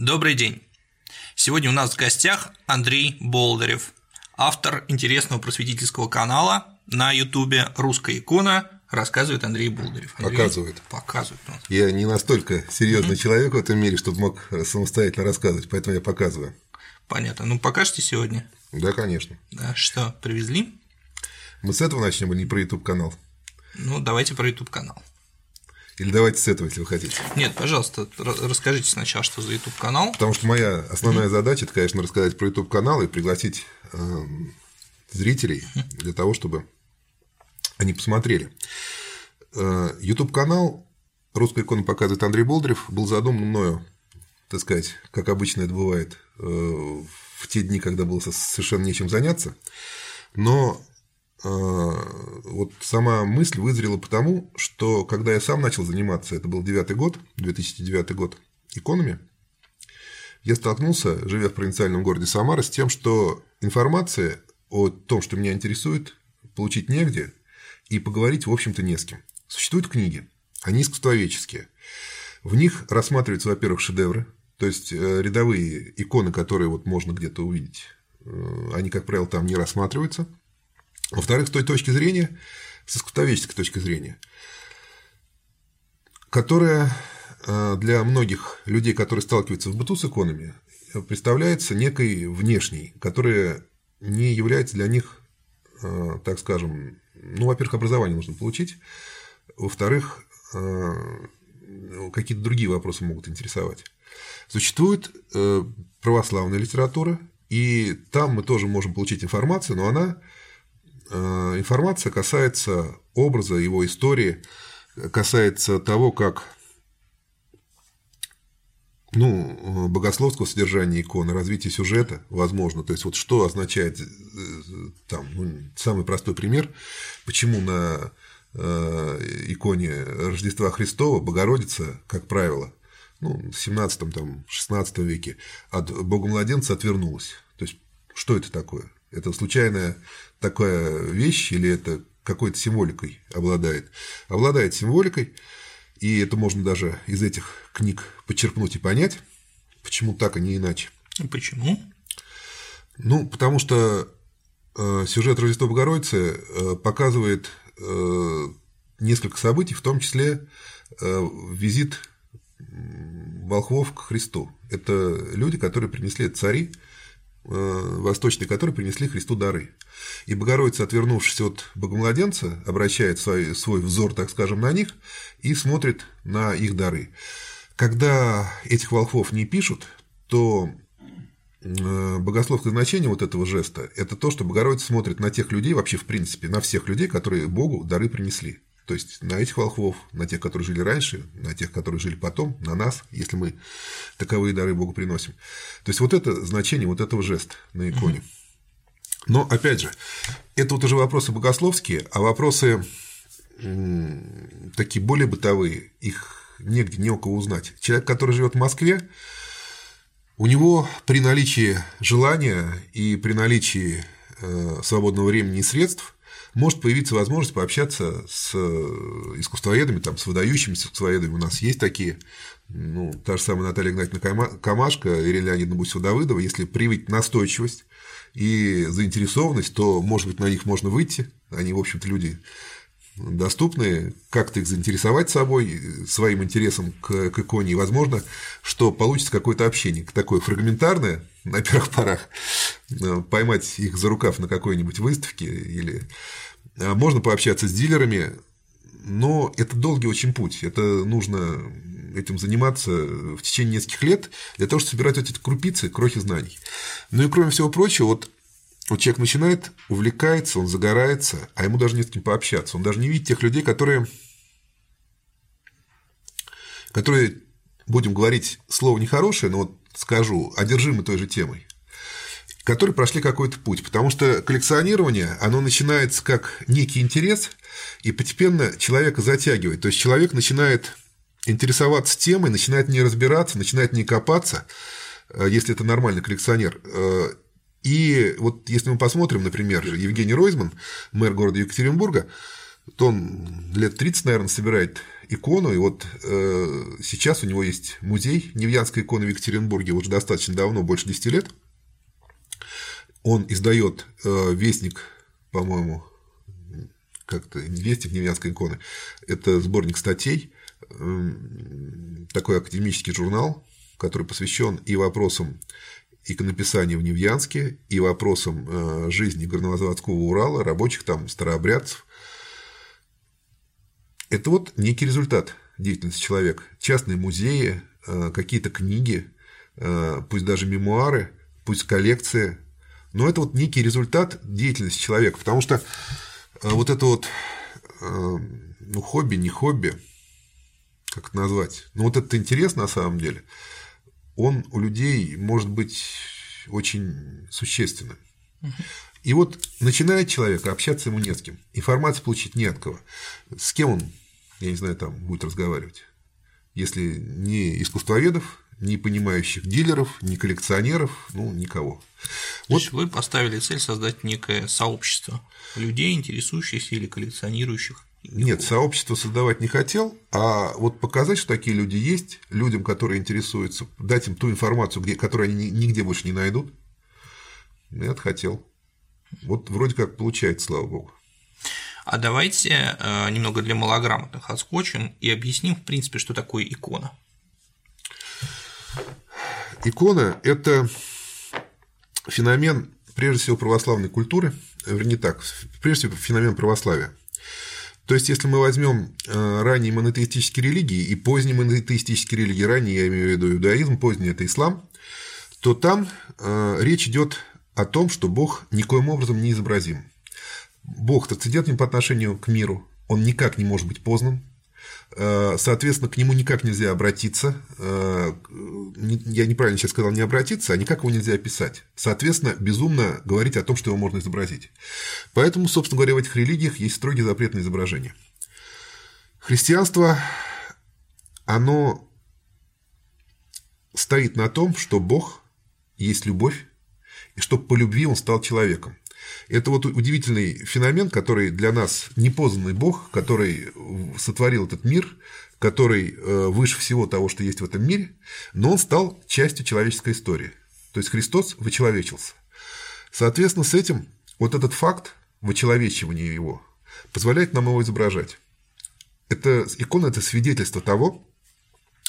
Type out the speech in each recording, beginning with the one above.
Добрый день. Сегодня у нас в гостях Андрей Болдырев, автор интересного просветительского канала на Ютубе «Русская икона», рассказывает Андрей Болдырев. Андрей показывает. Показывает. Я не настолько серьезный mm-hmm. человек в этом мире, чтобы мог самостоятельно рассказывать, поэтому я показываю. Понятно. Ну, покажете сегодня? Да, конечно. Да, что, привезли? Мы с этого начнем, а не про YouTube канал? Ну, давайте про YouTube канал. Или давайте с этого, если вы хотите. Нет, пожалуйста, расскажите сначала, что за YouTube канал. Потому что моя основная задача это, конечно, рассказать про YouTube канал и пригласить э, зрителей для того, чтобы они посмотрели. Э, YouTube канал Русская икона показывает Андрей Болдырев был задуман мною, так сказать, как обычно это бывает, э, в те дни, когда было совершенно нечем заняться. Но э, вот сама мысль вызрела потому, что когда я сам начал заниматься, это был девятый год, 2009 год, иконами, я столкнулся, живя в провинциальном городе Самара, с тем, что информация о том, что меня интересует, получить негде, и поговорить, в общем-то, не с кем. Существуют книги, они искусствоведческие. В них рассматриваются, во-первых, шедевры, то есть э, рядовые иконы, которые вот можно где-то увидеть, э, они, как правило, там не рассматриваются. Во-вторых, с той точки зрения, с искусствоведческой точки зрения, которая э, для многих людей, которые сталкиваются в быту с иконами, представляется некой внешней, которая не является для них, так скажем, ну, во-первых, образование нужно получить, во-вторых, какие-то другие вопросы могут интересовать. Существует э, православная литература, и там мы тоже можем получить информацию, но она э, информация касается образа, его истории, касается того, как ну, богословского содержания иконы, развития сюжета, возможно. То есть, вот что означает, э, там, ну, самый простой пример, почему на иконе Рождества Христова Богородица, как правило, ну, в 17 там, 16 веке от Бога-младенца отвернулась. То есть, что это такое? Это случайная такая вещь или это какой-то символикой обладает? Обладает символикой, и это можно даже из этих книг подчеркнуть и понять, почему так, а не иначе. Почему? Ну, потому что э, сюжет Рождества Богородицы э, показывает э, несколько событий, в том числе визит волхвов к Христу. Это люди, которые принесли цари, э, восточные, которые принесли Христу дары. И Богородица, отвернувшись от Богомладенца, обращает свой, свой взор, так скажем, на них и смотрит на их дары. Когда этих волхвов не пишут, то э, богословское значение вот этого жеста – это то, что Богородица смотрит на тех людей, вообще в принципе, на всех людей, которые Богу дары принесли. То есть на этих волхвов, на тех, которые жили раньше, на тех, которые жили потом, на нас, если мы таковые дары Богу приносим. То есть вот это значение вот этого жеста на иконе. Но опять же, это вот уже вопросы богословские, а вопросы такие более бытовые, их негде, не у кого узнать. Человек, который живет в Москве, у него при наличии желания и при наличии э, свободного времени и средств – может появиться возможность пообщаться с э, искусствоведами, там, с выдающимися искусствоведами. У нас есть такие, ну, та же самая Наталья Игнатьевна Камашка, Ирина Леонидовна Бусева-Давыдова. Если привить настойчивость и заинтересованность, то, может быть, на них можно выйти. Они, в общем-то, люди доступны, как-то их заинтересовать собой, своим интересом к, к иконе, и возможно, что получится какое-то общение, такое фрагментарное, на первых порах, э, поймать их за рукав на какой-нибудь выставке или э, можно пообщаться с дилерами, но это долгий очень путь. Это нужно этим заниматься в течение нескольких лет для того, чтобы собирать вот эти крупицы, крохи знаний. Ну и кроме всего прочего, вот вот человек начинает, увлекается, он загорается, а ему даже не с кем пообщаться. Он даже не видит тех людей, которые, которые будем говорить слово нехорошее, но вот скажу, одержимы той же темой, которые прошли какой-то путь. Потому что коллекционирование, оно начинается как некий интерес, и постепенно человека затягивает. То есть человек начинает интересоваться темой, начинает не разбираться, начинает не копаться, э, если это нормальный коллекционер. И вот если мы посмотрим, например, Евгений Ройзман, мэр города Екатеринбурга, то он лет 30, наверное, собирает икону, и вот э, сейчас у него есть музей Невьянской иконы в Екатеринбурге, уже достаточно давно, больше 10 лет. Он издает э, вестник, по-моему, как-то вестник Невьянской иконы. Это сборник статей, э, такой академический журнал, который посвящен и вопросам иконописания в Невьянске, и вопросам э, жизни горнозаводского Урала, рабочих там, старообрядцев. Это вот некий результат деятельности человека. Частные музеи, э, какие-то книги, э, пусть даже мемуары, пусть коллекции. Но это вот некий результат деятельности человека, потому что вот это вот ну, хобби, не хобби, как это назвать, ну вот это интересно на самом деле – он у людей может быть очень существенным. И вот начинает человек, общаться ему не с кем, информацию получить не от кого. С кем он, я не знаю, там будет разговаривать? Если не искусствоведов, не понимающих дилеров, не коллекционеров, ну, никого. То вот. есть вы поставили цель создать некое сообщество людей, интересующихся или коллекционирующих нет, сообщество создавать не хотел, а вот показать, что такие люди есть, людям, которые интересуются, дать им ту информацию, где, которую они нигде больше не найдут, я это хотел. Вот вроде как получается, слава богу. А давайте э, немного для малограмотных отскочим и объясним, в принципе, что такое икона. Икона – это феномен, прежде всего, православной культуры, вернее так, прежде всего, феномен православия. То есть, если мы возьмем э, ранние монотеистические религии и поздние монотеистические религии, ранние я имею в виду иудаизм, поздний это ислам, то там э, речь идет о том, что Бог никоим образом не изобразим. Бог трансцендентен по отношению к миру, он никак не может быть познан, соответственно, к нему никак нельзя обратиться. Э, я неправильно сейчас сказал не обратиться, а никак его нельзя описать. Соответственно, безумно говорить о том, что его можно изобразить. Поэтому, собственно говоря, в этих религиях есть строгий запрет на изображение. Христианство, оно стоит на том, что Бог есть любовь, и что по любви он стал человеком. Это вот удивительный феномен, который для нас непознанный Бог, который сотворил этот мир, который э, выше всего того, что есть в этом мире, но он стал частью человеческой истории. То есть Христос вычеловечился. Соответственно, с этим вот этот факт вычеловечивания его позволяет нам его изображать. Это, икона – это свидетельство того,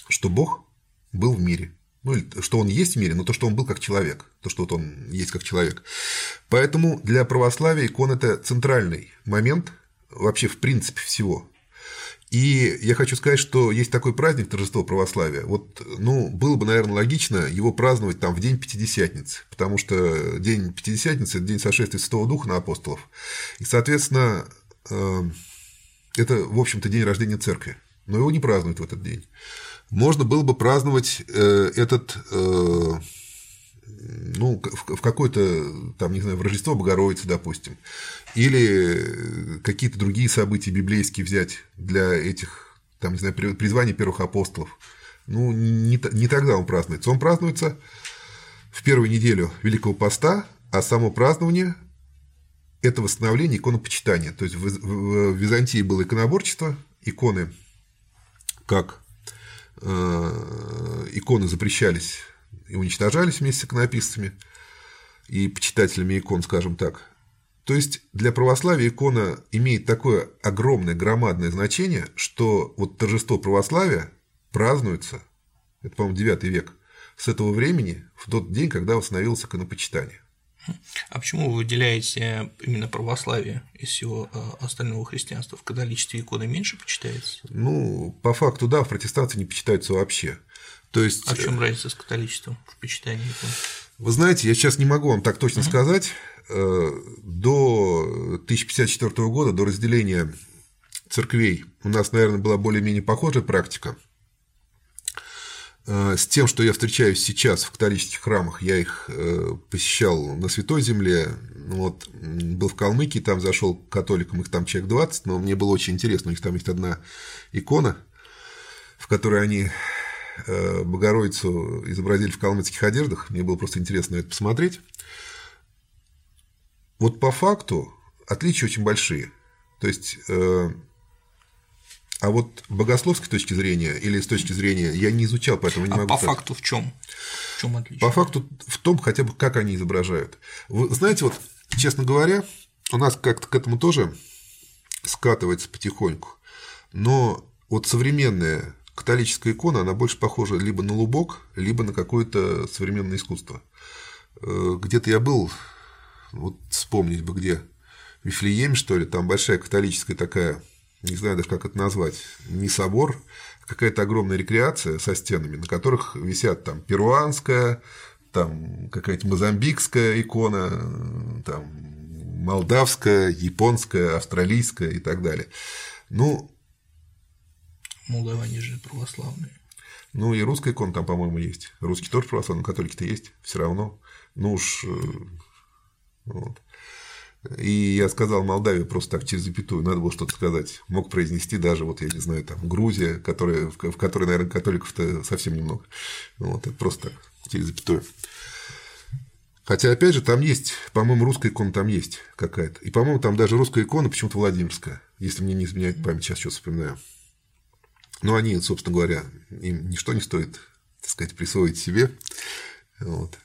что Бог был в мире – ну, что он есть в мире, но то, что он был как человек, то, что вот он есть как человек. Поэтому для православия икон – это центральный момент вообще в принципе всего. И я хочу сказать, что есть такой праздник торжества православия. Вот, ну, было бы, наверное, логично его праздновать там в день Пятидесятницы, потому что день Пятидесятницы – это день сошествия Святого Духа на апостолов. И, соответственно, э, это, в общем-то, день рождения церкви. Но его не празднуют в этот день можно было бы праздновать э, этот э, ну, в какое-то, там, не знаю, в Рождество Богородицы, допустим, или какие-то другие события библейские взять для этих, там, не знаю, призвания первых апостолов. Ну, не, не тогда он празднуется. Он празднуется в первую неделю Великого Поста, а само празднование – это восстановление иконопочитания. То есть в Византии было иконоборчество, иконы как иконы запрещались и уничтожались вместе с иконописцами и почитателями икон, скажем так. То есть для православия икона имеет такое огромное, громадное значение, что вот торжество православия празднуется, это, по-моему, 9 век, с этого времени, в тот день, когда восстановилось иконопочитание. А почему вы выделяете именно православие из всего э, остального христианства? В католичестве иконы меньше почитается? Ну, по факту, да, в протестанстве не почитаются вообще. То есть... А в чем разница с католичеством в почитании икон? Вы знаете, я сейчас не могу вам так точно угу. сказать. Э, до 1054 года, до разделения церквей, у нас, наверное, была более-менее похожая практика – Э, с тем, что я встречаюсь сейчас в католических храмах, я их э, посещал на Святой Земле, ну вот, был в Калмыкии, там зашел к католикам, их там человек 20, но мне было очень интересно, у них там есть одна икона, в которой они э, Богородицу изобразили в калмыцких одеждах, мне было просто интересно это посмотреть. Вот по факту отличия очень большие. То есть А вот богословской точки зрения или с точки зрения я не изучал, поэтому не а могу по сказать. факту в чем? В чем отличие? По факту в том, хотя бы как они изображают. Вы знаете, вот, честно говоря, у нас как-то к этому тоже скатывается потихоньку. Но вот современная католическая икона, она больше похожа либо на лубок, либо на какое-то современное искусство. Э, где-то я был, вот вспомнить бы где, в Вифлееме, что ли, там большая католическая такая, не знаю даже как это назвать, не собор, а какая-то огромная рекреация со стенами, на которых висят там перуанская, там какая-то мозамбикская икона, там молдавская, японская, австралийская и так далее. Ну, Молдаване же православные. Ну и русская икона там, по-моему, есть. Русский тоже православный, католики-то есть, все равно. Ну уж э, вот. И я сказал Молдавии просто так через запятую, надо было что-то сказать. Мог произнести даже, вот я не знаю, там Грузия, которая, в которой, наверное, католиков-то совсем немного. Вот, это просто так, через запятую. Хотя, опять же, там есть, по-моему, русская икона там есть какая-то. И, по-моему, там даже русская икона почему-то Владимирская, если мне не изменяет память, сейчас что-то вспоминаю. Но они, собственно говоря, им ничто не стоит, так сказать, присвоить себе. Вот.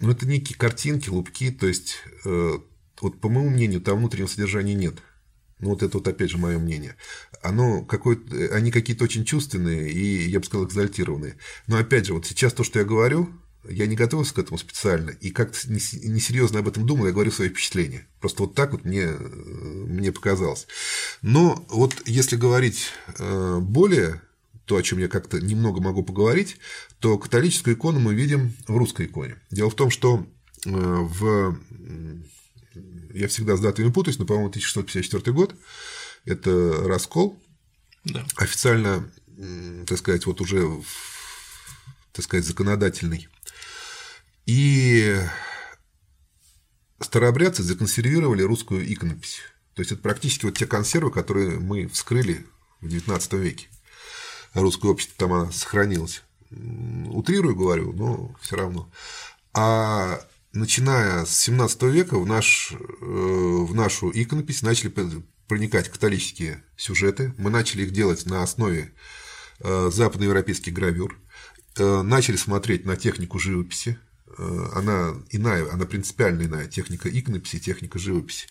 Но это некие картинки, лупки, то есть, э, вот по моему мнению, там внутреннего содержания нет. Ну, вот это вот опять же мое мнение. Оно какое-то, они какие-то очень чувственные и, я бы сказал, экзальтированные. Но опять же, вот сейчас то, что я говорю, я не готовился к этому специально, и как-то несерьезно об этом думал, я говорю свои впечатления. Просто вот так вот мне, мне показалось. Но вот если говорить э, более то, о чем я как-то немного могу поговорить, то католическую икону мы видим в русской иконе. Дело в том, что э, в... Я всегда с датами путаюсь, но, по-моему, 1654 год – это раскол. Да. Официально, так сказать, вот уже, так сказать, законодательный и старообрядцы законсервировали русскую иконопись. То есть это практически вот те консервы, которые мы вскрыли в XIX веке. Русское общество там она сохранилась. Утрирую говорю, но все равно. А начиная с 17 века в, наш, э, в нашу иконопись начали проникать католические сюжеты. Мы начали их делать на основе э, западноевропейских гравюр. Э, начали смотреть на технику живописи. Она иная, она принципиально иная, техника иконописи, техника живописи.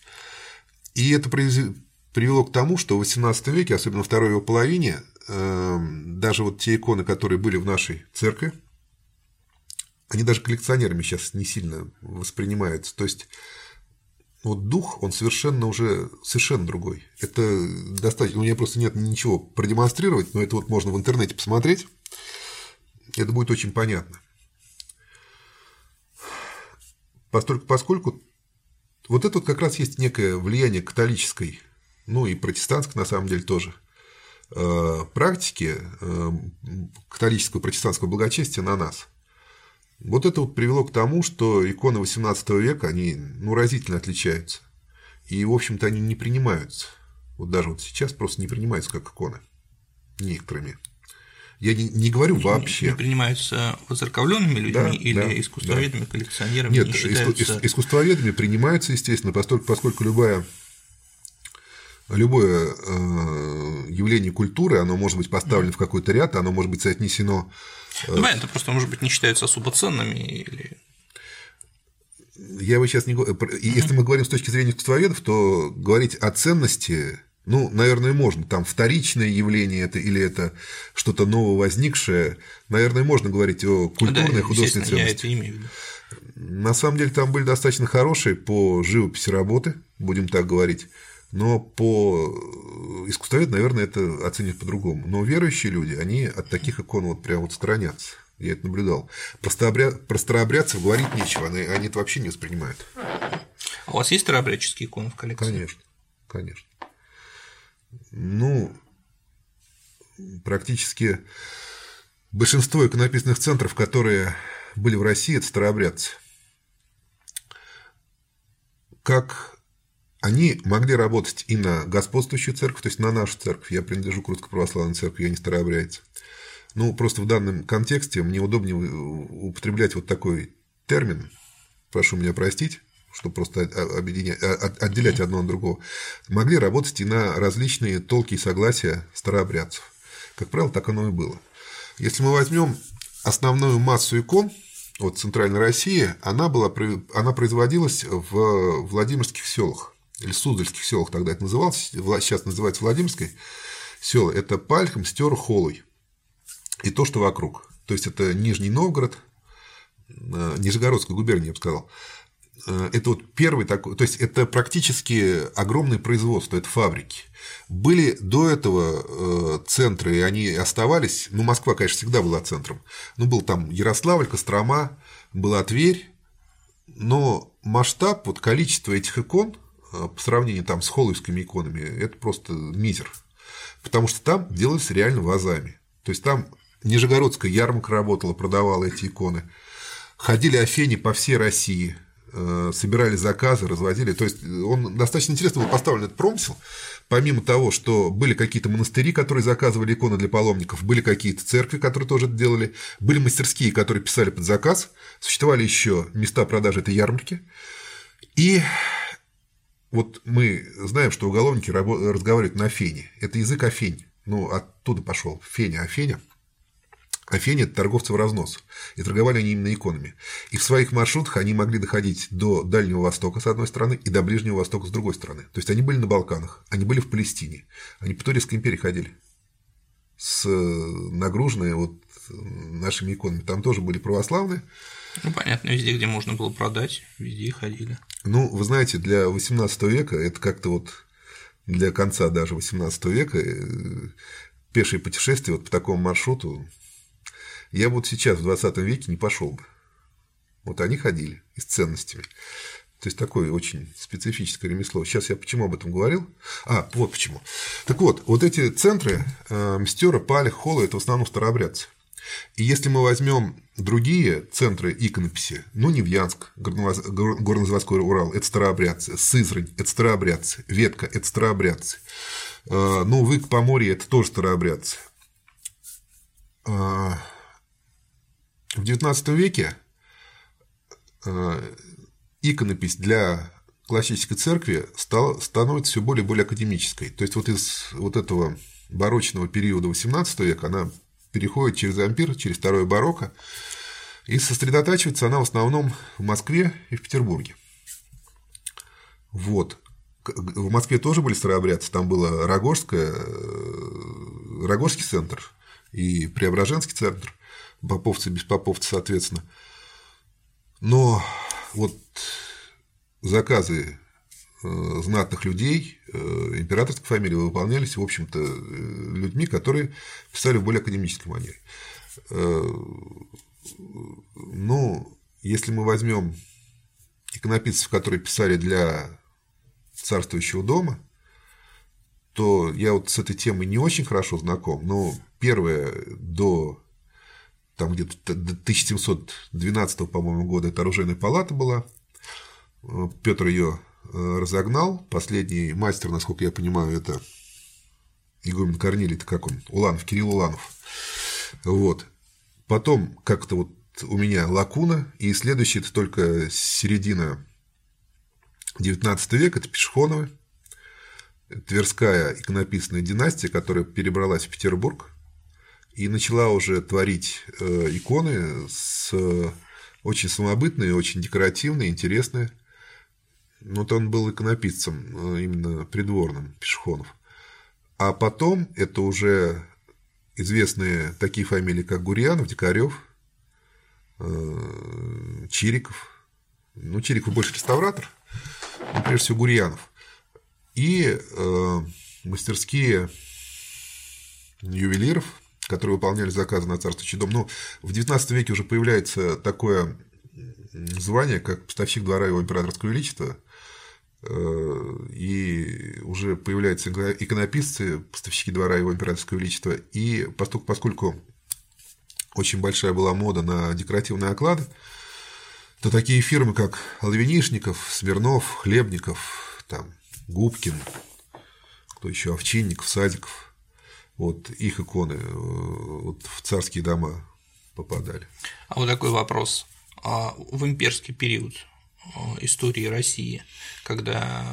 И это привело к тому, что в XVIII веке, особенно во второй его половине, даже вот те иконы, которые были в нашей церкви, они даже коллекционерами сейчас не сильно воспринимаются. То есть вот дух, он совершенно уже совершенно другой. Это достаточно, у меня просто нет ничего продемонстрировать, но это вот можно в интернете посмотреть. Это будет очень понятно. Поскольку, поскольку вот это вот как раз есть некое влияние католической, ну и протестантской на самом деле тоже, практики э, католического протестантского благочестия на нас. Вот это вот привело к тому, что иконы XVIII века, они ну, разительно отличаются. И, в общем-то, они не принимаются. Вот даже вот сейчас просто не принимаются как иконы некоторыми. Я не, не говорю вообще. Не принимаются воцерковленными людьми да, или да, искусствоведами, да. коллекционерами? Нет, не считаются... искусствоведами принимаются, естественно, поскольку, поскольку любая любое э, явление культуры, оно может быть поставлено в какой-то ряд, оно может быть соотнесено. Э... Ну, это просто, может быть, не считаются особо ценными или. Я бы сейчас не говорю. Если мы говорим с точки зрения искусствоведов, то говорить о ценности ну, наверное, можно. Там вторичное явление это или это что-то нововозникшее. Наверное, можно говорить о культурной да, художественной ценности. Я это имею в виду. На самом деле там были достаточно хорошие по живописи работы, будем так говорить. Но по искусствоведу, наверное, это оценят по-другому. Но верующие люди, они от таких икон вот прям вот сторонятся. Я это наблюдал. Про, старообряд... про старообрядцев говорить нечего, они, они это вообще не воспринимают. А у вас есть старообрядческие иконы в коллекции? Конечно, конечно ну, практически большинство иконописных центров, которые были в России, это старообрядцы. Как они могли работать и на господствующую церковь, то есть на нашу церковь. Я принадлежу к Русской Православной Церкви, я не старообрядец. Ну, просто в данном контексте мне удобнее употреблять вот такой термин, прошу меня простить, чтобы просто объединять, отделять одно от другого, могли работать и на различные толки и согласия старообрядцев. Как правило, так оно и было. Если мы возьмем основную массу икон, вот Центральной России, она, была, она производилась в Владимирских селах, или Суздальских селах тогда это называлось, сейчас называется Владимирской села, это Пальхом, Стер, Холой и то, что вокруг. То есть это Нижний Новгород, э, Нижегородская губерния, я бы сказал. Э, это вот первый такой, то есть это практически огромное производство, это фабрики. Были до этого э, центры, и они оставались, ну, Москва, конечно, всегда была центром, ну, был там Ярославль, Кострома, была Тверь, но масштаб, вот количество этих икон по сравнению там с холловскими иконами, это просто мизер. Потому что там делались реально вазами. То есть там Нижегородская ярмарка работала, продавала эти иконы. Ходили Афени по всей России, э, собирали заказы, разводили. То есть он достаточно интересно был поставлен этот промысел. Помимо того, что были какие-то монастыри, которые заказывали иконы для паломников, были какие-то церкви, которые тоже это делали, были мастерские, которые писали под заказ, существовали еще места продажи этой ярмарки. И вот мы знаем, что уголовники разговаривают на фене. Это язык афень. Ну, оттуда пошел феня, афеня. Афеня – это торговцы в разнос, и торговали они именно иконами. И в своих маршрутах они могли доходить до Дальнего Востока с одной стороны и до Ближнего Востока с другой стороны. То есть они были на Балканах, они были в Палестине, они по Турецкой империи ходили с нагруженные вот нашими иконами. Там тоже были православные. Ну, понятно, везде, где можно было продать, везде ходили. Ну, вы знаете, для XVIII века это как-то вот для конца даже XVIII века э, пешее путешествие вот по такому маршруту я вот сейчас в 20 веке не пошел бы. Вот они ходили и с ценностями. То есть такое очень специфическое ремесло. Сейчас я почему об этом говорил? А, вот почему. Так вот, вот эти центры э, Мстера, Пали, Холла – это в основном старообрядцы. И если мы возьмем другие центры иконописи, ну, Невьянск, Горнозаводской Урал – это старообрядцы, Сызрань – это старообрядцы, Ветка – это старообрядцы, э, ну, Вык, Поморье – это тоже старообрядцы. Э, в XIX веке э, иконопись для классической церкви стал, становится все более и более академической. То есть вот из вот этого барочного периода XVIII века она переходит через ампир, через второе барокко, и сосредотачивается она в основном в Москве и в Петербурге. Вот. В Москве тоже были старообрядцы, там было Рогожское, э, Рогожский центр и Преображенский центр поповцы, без поповцы, соответственно. Но вот заказы э, знатных людей императорской фамилии выполнялись, в общем-то, э, людьми, которые писали в более академической манере. Ну, если мы возьмем иконописцев, которые писали для царствующего дома, то я вот с этой темой не очень хорошо знаком, но первое до там где-то до 1712, по-моему, года эта оружейная палата была. Петр ее э, разогнал. Последний мастер, насколько я понимаю, это игумен Корнилий, это как он, Уланов, Кирилл Уланов. Вот. Потом как-то вот у меня лакуна, и следующий это только середина 19 века, это Пешехоновы, Тверская иконописная династия, которая перебралась в Петербург, и начала уже творить э, иконы с очень самобытные, очень декоративные, интересные. Ну, вот он был иконописцем, э, именно придворным Пешехонов. А потом это уже известные такие фамилии, как Гурьянов, Дикарев, э, Чириков. Ну, Чириков больше реставратор, но прежде всего Гурьянов. И мастерские ювелиров, которые выполняли заказы на царствующий дом. Но в XIX веке уже появляется такое звание, как поставщик двора его императорского величества, э, и уже появляются иконописцы, поставщики двора его императорского величества, и поскольку, поскольку очень большая была мода на декоративные оклады, то такие фирмы, как Лавинишников, Смирнов, Хлебников, там, Губкин, кто еще, Овчинников, Садиков – вот их иконы э, вот, в царские дома попадали. А вот такой вопрос. А в имперский период истории России, когда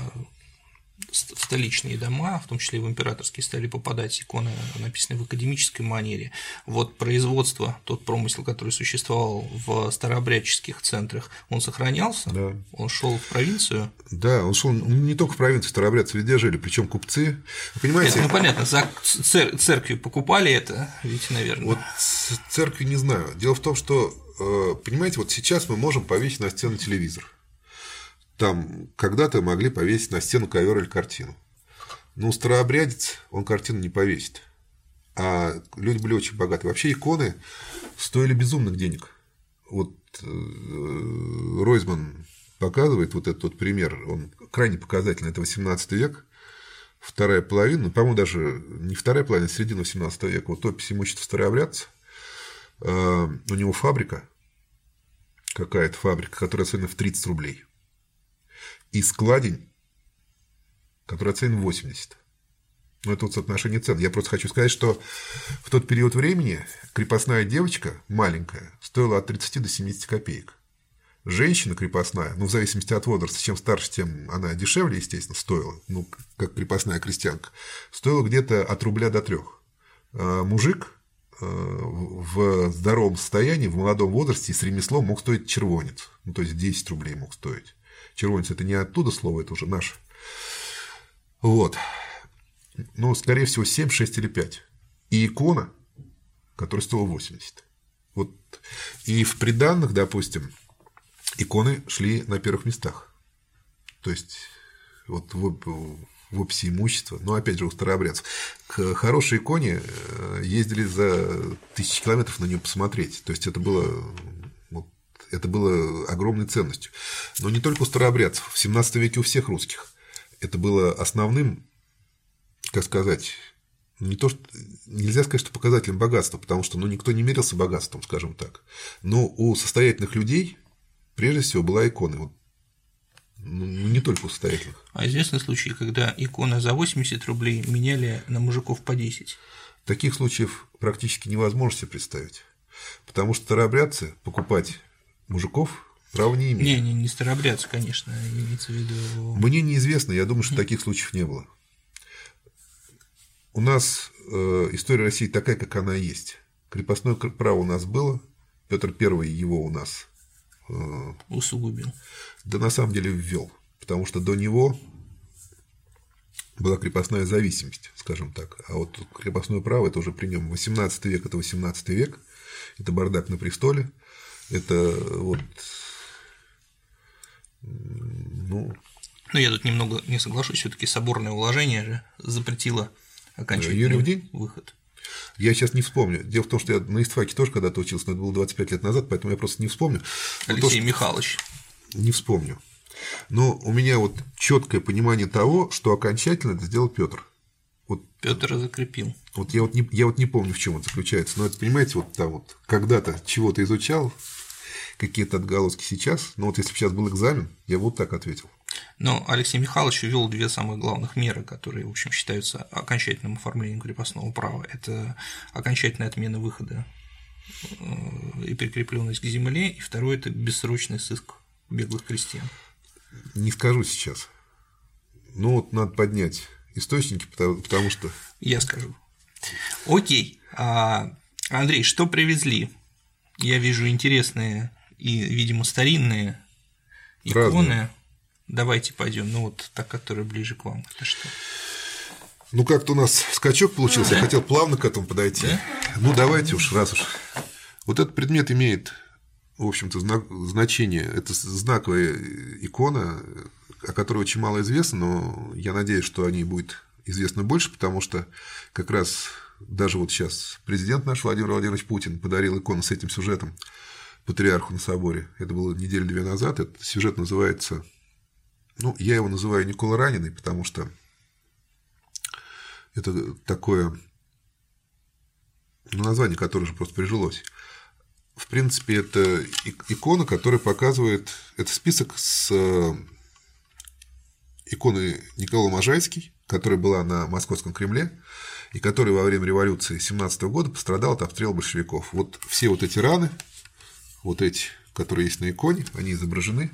в столичные дома, в том числе и в императорские, стали попадать иконы, написанные в академической манере. Вот производство, тот промысел, который существовал в старообрядческих центрах, он сохранялся, да. он шел в провинцию. Да, он шел не только в провинцию, старообрядцы везде жили, причем купцы. Вы понимаете? Нет, ну понятно, за цер- церкви покупали это, ведь, наверное. Вот церкви не знаю. Дело в том, что, э, понимаете, вот сейчас мы можем повесить на стену телевизор там когда-то могли повесить на стену ковер или картину. Но старообрядец, он картину не повесит. А люди были очень богаты. Вообще иконы стоили безумных денег. Вот э, Ройзман показывает вот этот вот пример, он крайне показательный, это 18 век, вторая половина, ну, по-моему, даже не вторая половина, а середина 18 века, вот опись имущества старообрядца, э, у него фабрика, какая-то фабрика, которая оценена в 30 рублей и складень, который оценен 80. Ну, это вот соотношение цен. Я просто хочу сказать, что в тот период времени крепостная девочка маленькая стоила от 30 до 70 копеек. Женщина крепостная, ну, в зависимости от возраста, чем старше, тем она дешевле, естественно, стоила, ну, как крепостная крестьянка, стоила где-то от рубля до трех. А мужик э, в здоровом состоянии, в молодом возрасте с ремеслом мог стоить червонец, ну, то есть 10 рублей мог стоить. Червонец – это не оттуда слово, это уже наш. Вот. Ну, скорее всего, 7, 6 или 5. И икона, которая стоила 80. Вот. И в приданных, допустим, иконы шли на первых местах. То есть, вот в, в описи имущества, но опять же у старообрядцев, к хорошей иконе э, ездили за тысячи километров на нее посмотреть. То есть это было это было огромной ценностью. Но не только у старообрядцев, в 17 веке у всех русских. Это было основным, как сказать, не то, что нельзя сказать, что показателем богатства, потому что ну, никто не мерился богатством, скажем так. Но у состоятельных людей прежде всего была икона. Вот, ну, не только у состоятельных. А известны случаи, когда иконы за 80 рублей меняли на мужиков по 10? Таких случаев практически невозможно себе представить. Потому что старообрядцы покупать мужиков права не имеют. Не, не, не старообрядцы, конечно, имеется в виду. Мне неизвестно, я думаю, что таких случаев не было. У нас э, история России такая, как она есть. Крепостное право у нас было, Петр I его у нас э, усугубил. Да на самом деле ввел, потому что до него была крепостная зависимость, скажем так. А вот крепостное право это уже при нем 18 век, это 18 век, это бардак на престоле, это вот ну, ну, я тут немного не соглашусь, все-таки соборное уложение же запретило окончательный Юрий в день? выход. Я сейчас не вспомню. Дело в том, что я на истфаке тоже когда-то учился, но это было 25 лет назад, поэтому я просто не вспомню. Алексей то, Михайлович. Не вспомню. Но у меня вот четкое понимание того, что окончательно это сделал Петр. Вот, Петр закрепил. Вот я вот не, я вот не помню, в чем это заключается. Но это, понимаете, вот там вот когда-то чего-то изучал, какие-то отголоски сейчас. Но вот если бы сейчас был экзамен, я вот так ответил. Но Алексей Михайлович ввел две самых главных меры, которые, в общем, считаются окончательным оформлением крепостного права. Это окончательная отмена выхода э, и прикрепленность к земле, и второе – это бессрочный сыск беглых крестьян. Не скажу сейчас. Ну вот надо поднять источники, потому, потому что. Я скажу. Окей. А, Андрей, что привезли? Я вижу интересные и, видимо, старинные иконы. Разные. Давайте пойдем. Ну вот та, которая ближе к вам. Это что? Ну, как-то у нас скачок получился. Я хотел плавно к этому подойти. Да? Ну, давайте уж, раз уж. Вот этот предмет имеет, в общем-то, значение. Это знаковая икона, о которой очень мало известно, но я надеюсь, что о ней будет известно больше, потому что как раз даже вот сейчас президент наш Владимир Владимирович Путин подарил икону с этим сюжетом патриарху на соборе. Это было неделю-две назад. Этот сюжет называется... Ну, я его называю Никола Раненый, потому что это такое ну, название, которое же просто прижилось. В принципе, это икона, которая показывает... Это список с э, иконой Никола Можайский, которая была на Московском Кремле, и который во время революции 17 года пострадал от обстрела большевиков. Вот все вот эти раны, вот эти, которые есть на иконе, они изображены.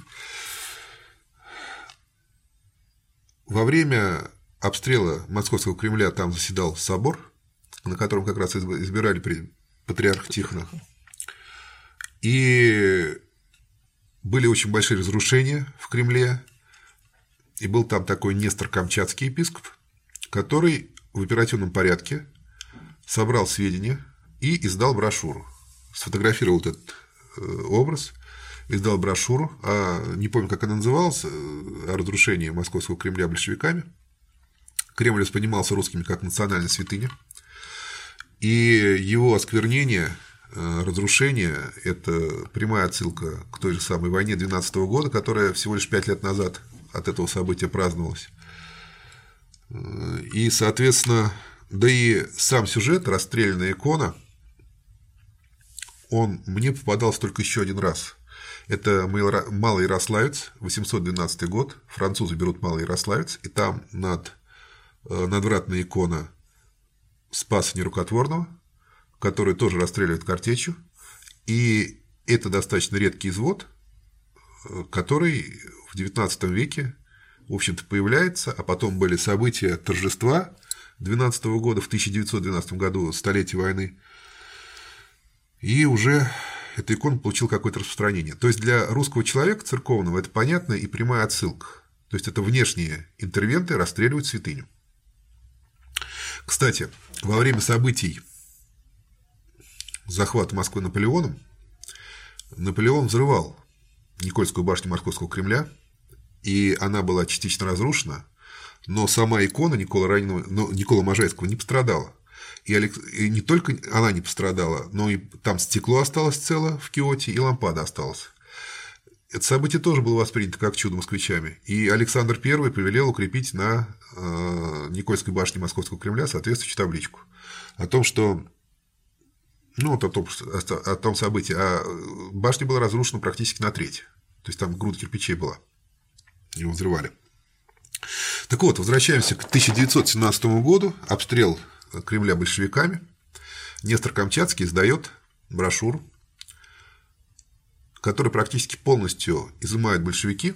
во время обстрела Московского Кремля там заседал собор, на котором как раз избирали патриарха Тихона. И были очень большие разрушения в Кремле, и был там такой Нестор Камчатский епископ, который в оперативном порядке собрал сведения и издал брошюру. Сфотографировал этот э, образ, издал брошюру, а не помню, как она называлась, э, о разрушении Московского Кремля большевиками. Кремль воспринимался русскими как национальная святыня. И его осквернение Э, разрушение – это прямая отсылка к той же самой войне 12 года, которая всего лишь пять лет назад от этого события праздновалась. И, соответственно, да и сам сюжет, расстрелянная икона, он мне попадался только еще один раз. Это Малый Ярославец, 812 год, французы берут Малый Ярославец, и там над, э, надвратная икона Спаса Нерукотворного – который тоже расстреливают картечью. И это достаточно редкий извод, э, который в XIX веке, в общем-то, появляется, а потом были события торжества 12 года, в 1912 году, столетие войны, и уже эта икона получил какое-то распространение. То есть для русского человека церковного это понятная и прямая отсылка. То есть это внешние интервенты расстреливают святыню. Кстати, во время событий захват Москвы Наполеоном, Наполеон взрывал Никольскую башню Московского Кремля, и она была частично разрушена, но сама икона Никола, Раненого, но Никола Можайского не пострадала. И, Алекс... и не только она не пострадала, но и там стекло осталось цело в Киоте, и лампада осталась. Это событие тоже было воспринято как чудо москвичами. И Александр I повелел укрепить на э, Никольской башне Московского Кремля соответствующую табличку о том, что ну, вот о том, о том событии. А башня была разрушена практически на треть. То есть там груда кирпичей была. Его взрывали. Так вот, возвращаемся к 1917 году. Обстрел Кремля большевиками. Нестор Камчатский издает брошюру, которая практически полностью изымают большевики.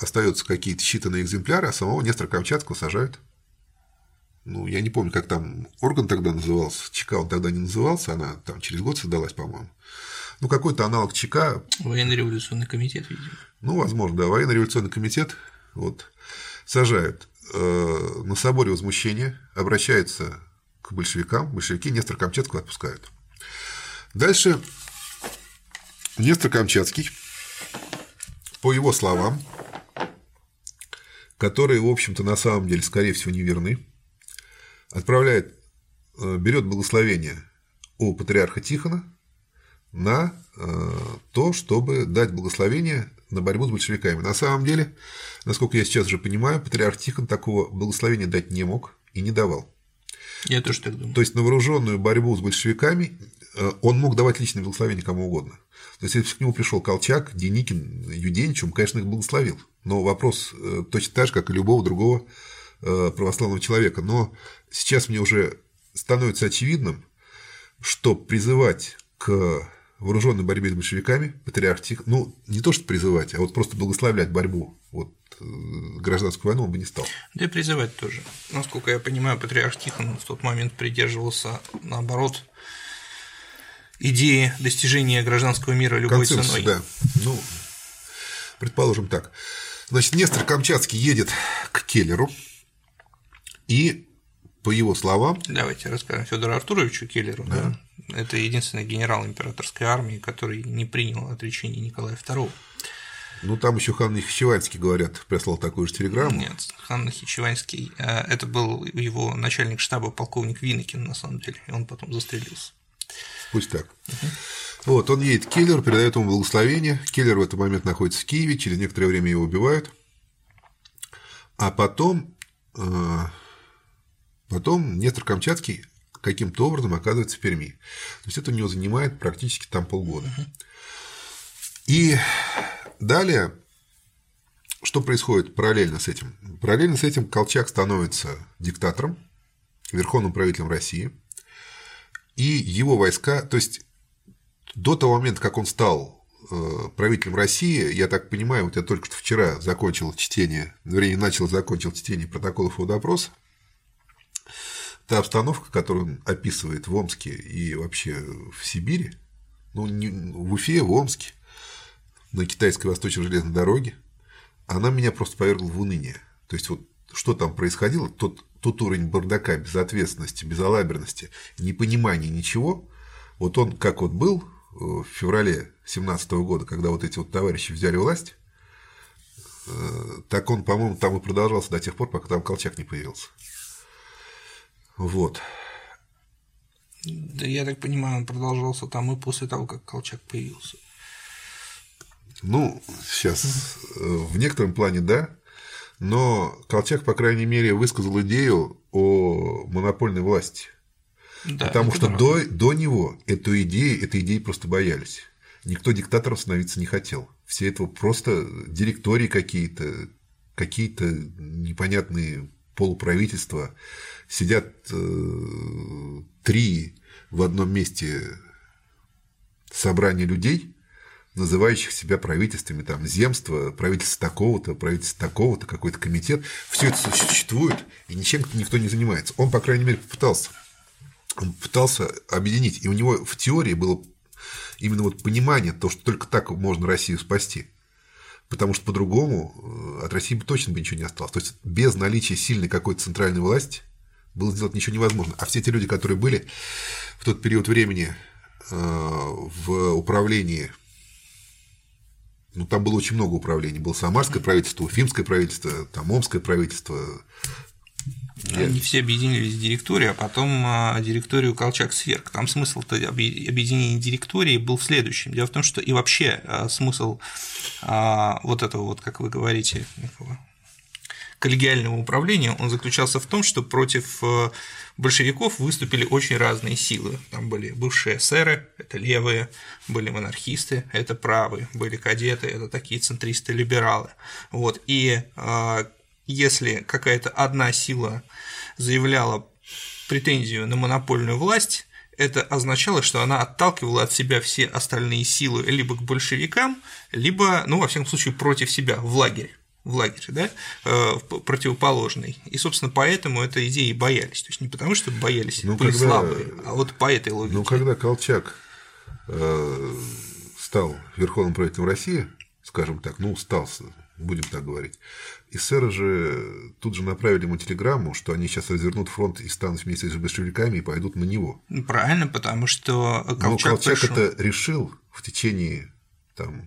Остаются какие-то считанные экземпляры, а самого Нестора Камчатского сажают ну, я не помню, как там орган тогда назывался, ЧК он тогда не назывался, она там через год создалась, по-моему. Ну, какой-то аналог ЧК. Военно-революционный комитет, видимо. Ну, возможно, да, военно-революционный комитет, вот, сажают э, на соборе возмущения, обращаются к большевикам, большевики Нестор Камчатского отпускают. Дальше Нестор Камчатский, по его словам, которые, в общем-то, на самом деле, скорее всего, не верны, отправляет, э, берет благословение у патриарха Тихона на э, то, чтобы дать благословение на борьбу с большевиками. На самом деле, насколько я сейчас уже понимаю, патриарх Тихон такого благословения дать не мог и не давал. Я тоже так думаю. То есть на вооруженную борьбу с большевиками э, он мог давать личное благословение кому угодно. То есть, если к нему пришел Колчак, Деникин, Юденич, он, конечно, их благословил. Но вопрос точно так же, как и любого другого православного человека. Но сейчас мне уже становится очевидным, что призывать к вооруженной борьбе с большевиками патриарх Тихон, ну, не то что призывать, а вот просто благословлять борьбу, вот э, гражданскую войну он бы не стал. Да и призывать тоже. Насколько я понимаю, патриарх Тихон в тот момент придерживался, наоборот, идеи достижения гражданского мира любой Конценсус, ценой. Да. Ну, предположим так. Значит, Нестор Камчатский едет к Келлеру и по его словам... Давайте расскажем Федору Артуровичу Келлеру. Да. Да? Это единственный генерал императорской армии, который не принял отречение Николая II. Ну, там еще хан Нахичеванский, говорят, прислал такую же телеграмму. Нет, хан Нахичеванский, э, это был его начальник штаба полковник Винокин, на самом деле, и он потом застрелился. Пусть так. Угу. Вот, он едет к Келлеру, передает ему благословение. Келлер в этот момент находится в Киеве, через некоторое время его убивают. А потом э, Потом Нестор Камчатский каким-то образом оказывается в Перми. То есть это у него занимает практически там полгода. И далее, что происходит параллельно с этим? Параллельно с этим Колчак становится диктатором, верховным правителем России, и его войска, то есть до того момента, как он стал э, правителем России, я так понимаю, вот я только что вчера закончил чтение, вернее, начал, закончил чтение протоколов его допроса, та обстановка, которую он описывает в Омске и вообще в Сибири, ну, не, в Уфе, в Омске, на китайской восточной железной дороге, она меня просто повергла в уныние. То есть, вот что там происходило, тот, тот уровень бардака, безответственности, безалаберности, непонимания ничего, вот он как вот был э, в феврале 2017 года, когда вот эти вот товарищи взяли власть, э, так он, по-моему, там и продолжался до тех пор, пока там Колчак не появился. Вот. Да я так понимаю, он продолжался там и после того, как Колчак появился. Ну, сейчас э, в некотором плане да, но Колчак, по крайней мере, высказал идею о монопольной власти. Да, Потому что до, до него эту идею, этой идеи просто боялись. Никто диктатором становиться не хотел. Все это просто директории какие-то, какие-то непонятные полуправительства. Сидят э, три в одном месте собрания людей, называющих себя правительствами, там, земство, правительство такого-то, правительство такого-то, какой-то комитет, все это существует, и ничем никто не занимается. Он, по крайней мере, попытался. Он пытался объединить, и у него в теории было именно вот понимание, то, что только так можно Россию спасти. Потому что по-другому э, от России бы точно бы ничего не осталось. То есть без наличия сильной какой-то центральной власти было сделать ничего невозможно. А все те люди, которые были в тот период времени э, в управлении ну, там было очень много управлений. Было Самарское правительство, Уфимское правительство, там Омское правительство. Они все объединились в директорию, а потом а, директорию Колчак сверг. Там смысл объединения директории был в следующем. Дело в том, что и вообще а, смысл а, вот этого, вот, как вы говорите, коллегиального управления, он заключался в том, что против большевиков выступили очень разные силы. Там были бывшие эсеры, это левые, были монархисты, это правые, были кадеты, это такие центристы-либералы. Вот. И э, если какая-то одна сила заявляла претензию на монопольную власть, это означало, что она отталкивала от себя все остальные силы либо к большевикам, либо, ну, во всяком случае, против себя в лагерь в лагере, да, э, противоположный. И, собственно, поэтому этой идеи боялись. То есть не потому, что боялись, ну, были когда, слабые, а вот по этой логике. Ну, когда Колчак э, стал верховным правителем России, скажем так, ну, стал, будем так говорить, эсеры же тут же направили ему телеграмму, что они сейчас развернут фронт и станут вместе с большевиками и пойдут на него. Правильно, потому что Колчак, Но Колчак пришел... это решил в течение там,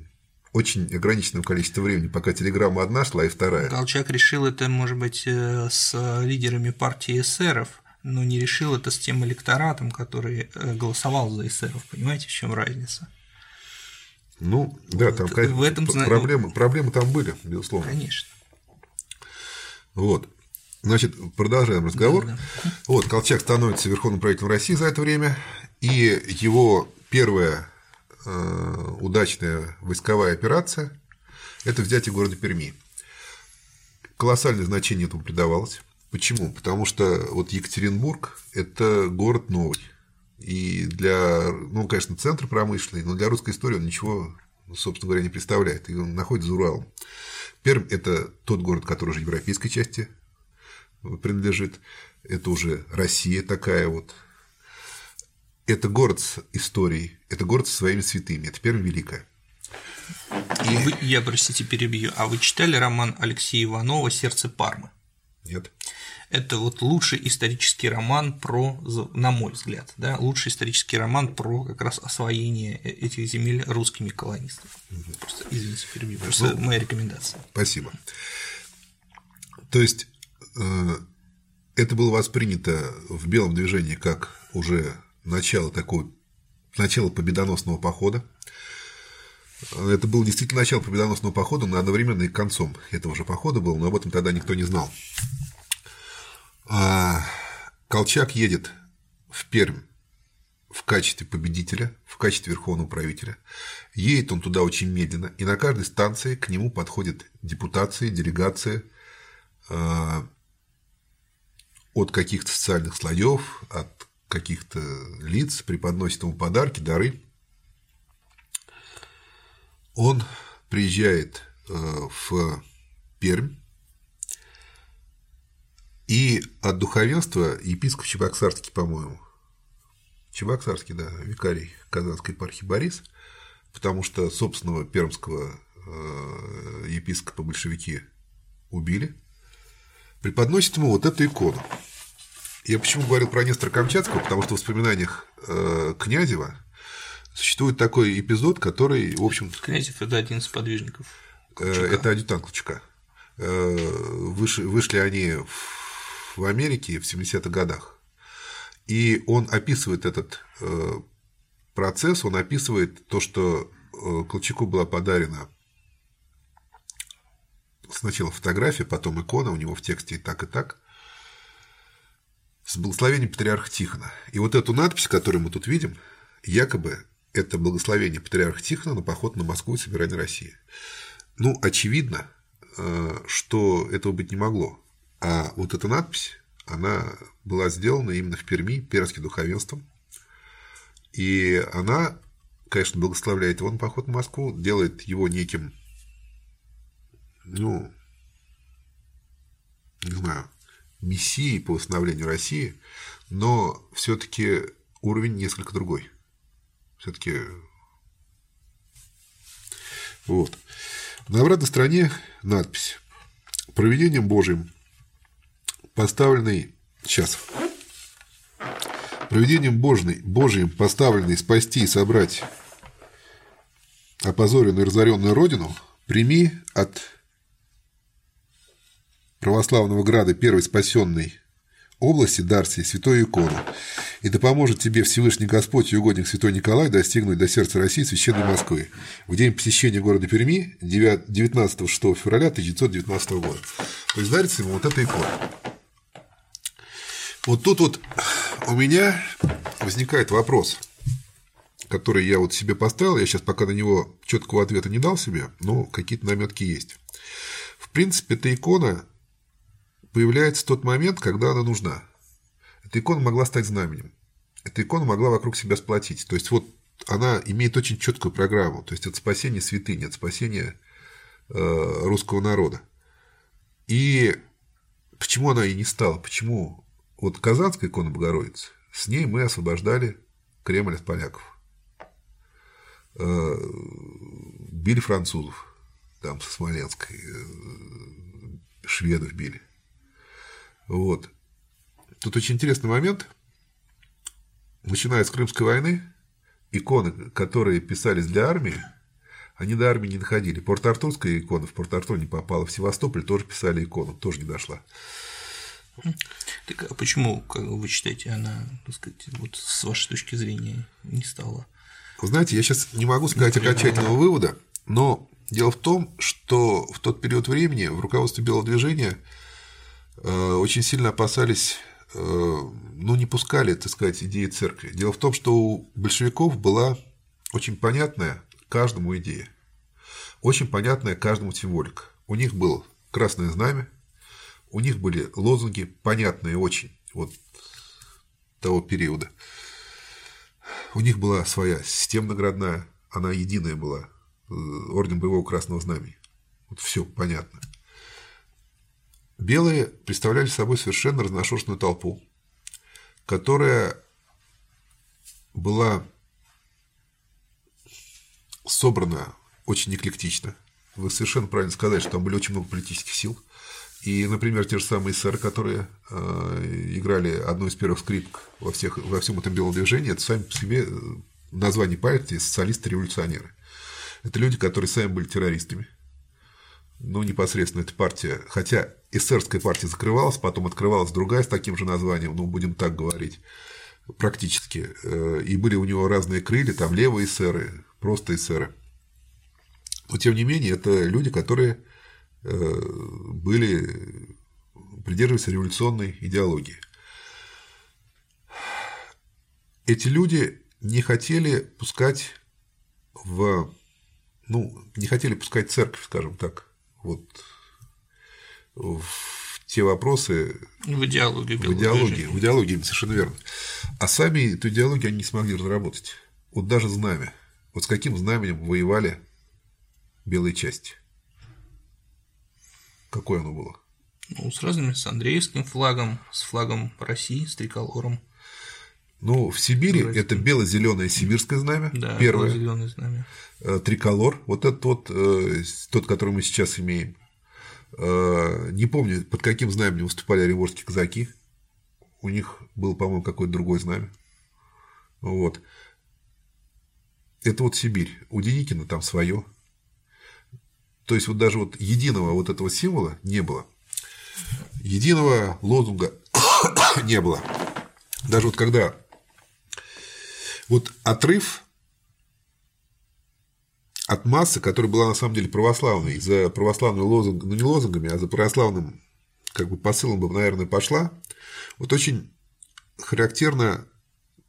очень ограниченное количество времени, пока телеграмма одна шла и вторая. Колчак решил это, может быть, э, с лидерами партии эсеров, но не решил это с тем электоратом, который э, голосовал за эсеров. Понимаете, в чем разница? Ну, да, там вот, в этом... проблемы, проблемы там были, безусловно. Конечно. Вот. Значит, продолжаем разговор. Да, да. Вот, Колчак становится верховным правителем России за это время, и его первая Э, удачная войсковая операция – это взятие города Перми. Колоссальное значение этому придавалось. Почему? Потому что вот Екатеринбург – это город новый. И для, ну, конечно, центр промышленный, но для русской истории он ничего, собственно говоря, не представляет. И он находится за Уралом. Пермь – это тот город, который уже европейской части принадлежит. Это уже Россия такая вот, это город с историей, это город со своими святыми, это Пермь Великая. И... Вы, я, простите, перебью. А вы читали роман Алексея Иванова «Сердце Пармы»? Нет. Это вот лучший исторический роман про, на мой взгляд, да, лучший исторический роман про как раз освоение э, этих земель русскими колонистами. Угу. Просто, извините, перебью, просто ну, моя рекомендация. Спасибо. То есть э, это было воспринято в белом движении как уже начало такого, начало победоносного похода. Это было действительно начало победоносного похода, но одновременно и концом этого же похода был, но об этом тогда никто не знал. А Колчак едет в Пермь в качестве победителя, в качестве верховного правителя. Едет он туда очень медленно, и на каждой станции к нему подходят депутации, делегации а, от каких-то социальных слоев, от каких-то лиц, преподносит ему подарки, дары. Он приезжает э, в Пермь, и от духовенства епископ Чебоксарский, по-моему, Чебоксарский, да, викарий Казанской епархии Борис, потому что собственного пермского э, епископа большевики убили, преподносит ему вот эту икону. Я почему говорил про Нестора Камчатского, потому что в воспоминаниях э, Князева существует такой эпизод, который, в общем... Князев – это один из подвижников. Э, это адъютант Колчака. Вышли они в Америке в 70-х годах. И он описывает этот э, процесс, он описывает то, что Колчаку была подарена сначала фотография, потом икона, у него в тексте и так, и так, с благословением патриарха Тихона. И вот эту надпись, которую мы тут видим, якобы это благословение патриарха Тихона на поход на Москву и собирание России. Ну, очевидно, э, что этого быть не могло. А вот эта надпись, она была сделана именно в Перми, пермским духовенством. И она, конечно, благословляет его на поход на Москву, делает его неким, ну, не знаю, мессией по восстановлению России, но все-таки уровень несколько другой. Все-таки вот. На обратной стороне надпись «Проведением Божьим поставленный...» Сейчас. «Проведением Божьим, Божьим поставленный спасти и собрать опозоренную и разоренную родину, прими от православного града первой спасенной области Дарсии святую икону, и да поможет тебе Всевышний Господь и угодник Святой Николай достигнуть до сердца России священной Москвы в день посещения города Перми 19-6 февраля 1919 года. То есть дарится ему вот эта икона. Вот тут вот у меня возникает вопрос, который я вот себе поставил, я сейчас пока на него четкого ответа не дал себе, но какие-то наметки есть. В принципе, эта икона появляется в тот момент, когда она нужна. Эта икона могла стать знаменем. Эта икона могла вокруг себя сплотить. То есть, вот она имеет очень четкую программу. То есть, это спасение святыни, это спасение э, русского народа. И почему она и не стала? Почему? Вот Казанская икона Богородицы, с ней мы освобождали Кремль от поляков. Э, били французов, там, со Смоленской, э, шведов били. Вот. Тут очень интересный момент. Начиная с Крымской войны, иконы, которые писались для армии, они до армии не доходили. Порт-Артурская икона в Порт-Артур не попала. В Севастополь тоже писали икону, тоже не дошла. Так а почему, как вы считаете, она, так сказать, вот с вашей точки зрения не стала? Вы знаете, я сейчас не могу сказать окончательного вывода, но дело в том, что в тот период времени в руководстве Белого движения Э, очень сильно опасались, э, ну, не пускали, так сказать, идеи церкви. Дело в том, что у большевиков была очень понятная каждому идея, очень понятная каждому символика. У них было красное знамя, у них были лозунги, понятные очень, вот того периода. У них была своя система наградная, она единая была, э, орден боевого красного знамени. Вот все понятно. Белые представляли собой совершенно разношерстную толпу, которая была собрана очень эклектично. Вы совершенно правильно сказали, что там были очень много политических сил. И, например, те же самые эсеры, которые э, играли одну из первых скрипок во, всех, во всем этом белом движении, это сами по себе э, название партии социалисты-революционеры. Это люди, которые сами были террористами ну, непосредственно эта партия, хотя эсерская партия закрывалась, потом открывалась другая с таким же названием, ну, будем так говорить, практически, э, и были у него разные крылья, там левые эсеры, просто эсеры. Но, тем не менее, это люди, которые были, придерживались революционной идеологии. Эти люди не хотели пускать в ну, не хотели пускать церковь, скажем так, вот в те вопросы... В идеологию. В идеологии, в идеологии, совершенно верно. А сами эту идеологию они не смогли разработать. Вот даже знамя. Вот с каким знаменем воевали белой части? Какое оно было? Ну, с разными, с Андреевским флагом, с флагом России, с триколором. Ну, в Сибири Вроде. это бело-зеленое сибирское знамя, да, первое. бело-зеленое знамя. Э, триколор, вот это тот, э, тот, который мы сейчас имеем. Э, не помню, под каким знаменем выступали оренбургские казаки. У них было, по-моему, какое-то другое знамя. Вот. Это вот Сибирь. У Деникина там свое. То есть вот даже вот единого вот этого символа не было. Единого лозунга не было. Даже вот когда вот отрыв от массы, которая была на самом деле православной, за православным лозунгом, ну не лозунгами, а за православным как бы посылом бы, наверное, пошла, вот очень характерна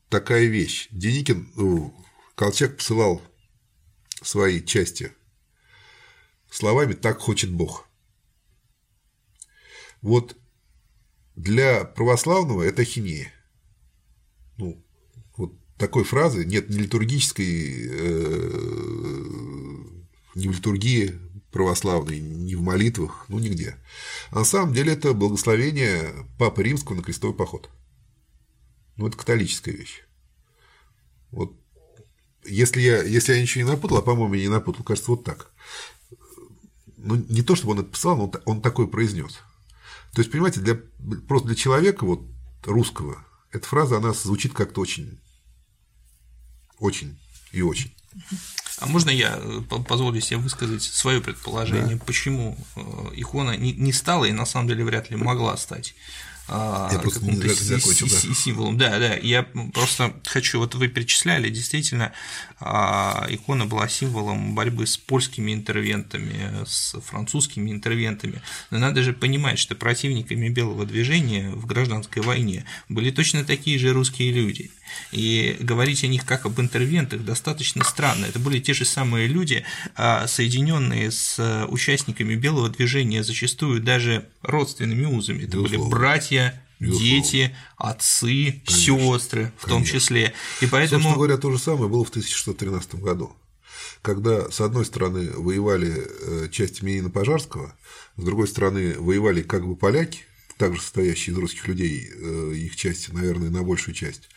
такая вещь. Деникин, ну, Колчак посылал свои части словами «так хочет Бог». Вот для православного это хинея. Ну, вот такой фразы нет ни литургической, э, ни в литургии православной, ни в молитвах, ну нигде. А на самом деле это благословение Папы Римского на крестовый поход. Ну, это католическая вещь. Вот если я, если я ничего не напутал, а по-моему, я не напутал, кажется, вот так. Ну, не то, чтобы он это писал, но он, он такой произнес. То есть, понимаете, для, просто для человека вот русского эта фраза, она звучит как-то очень, очень и очень. А можно я э, позволю себе высказать свое предположение, да. почему э, икона не стала и на самом деле вряд ли могла стать а, я просто не закончил, да. символом. Да, да. Я просто хочу, вот вы перечисляли, действительно, а, икона была символом борьбы с польскими интервентами, с французскими интервентами. Но надо же понимать, что противниками белого движения в гражданской войне были точно такие же русские люди. И говорить о них как об интервентах достаточно странно. Это были те же самые люди, а, соединенные с участниками белого движения, зачастую даже родственными узами. Это Безусловно. были братья, Безусловно. дети, отцы, сестры в том числе. И поэтому... Собственно говоря, то же самое было в 1613 году. Когда, с одной стороны, воевали э, части Минина Пожарского, с другой стороны, воевали как бы поляки, также состоящие из русских людей, э, их части, наверное, на большую часть,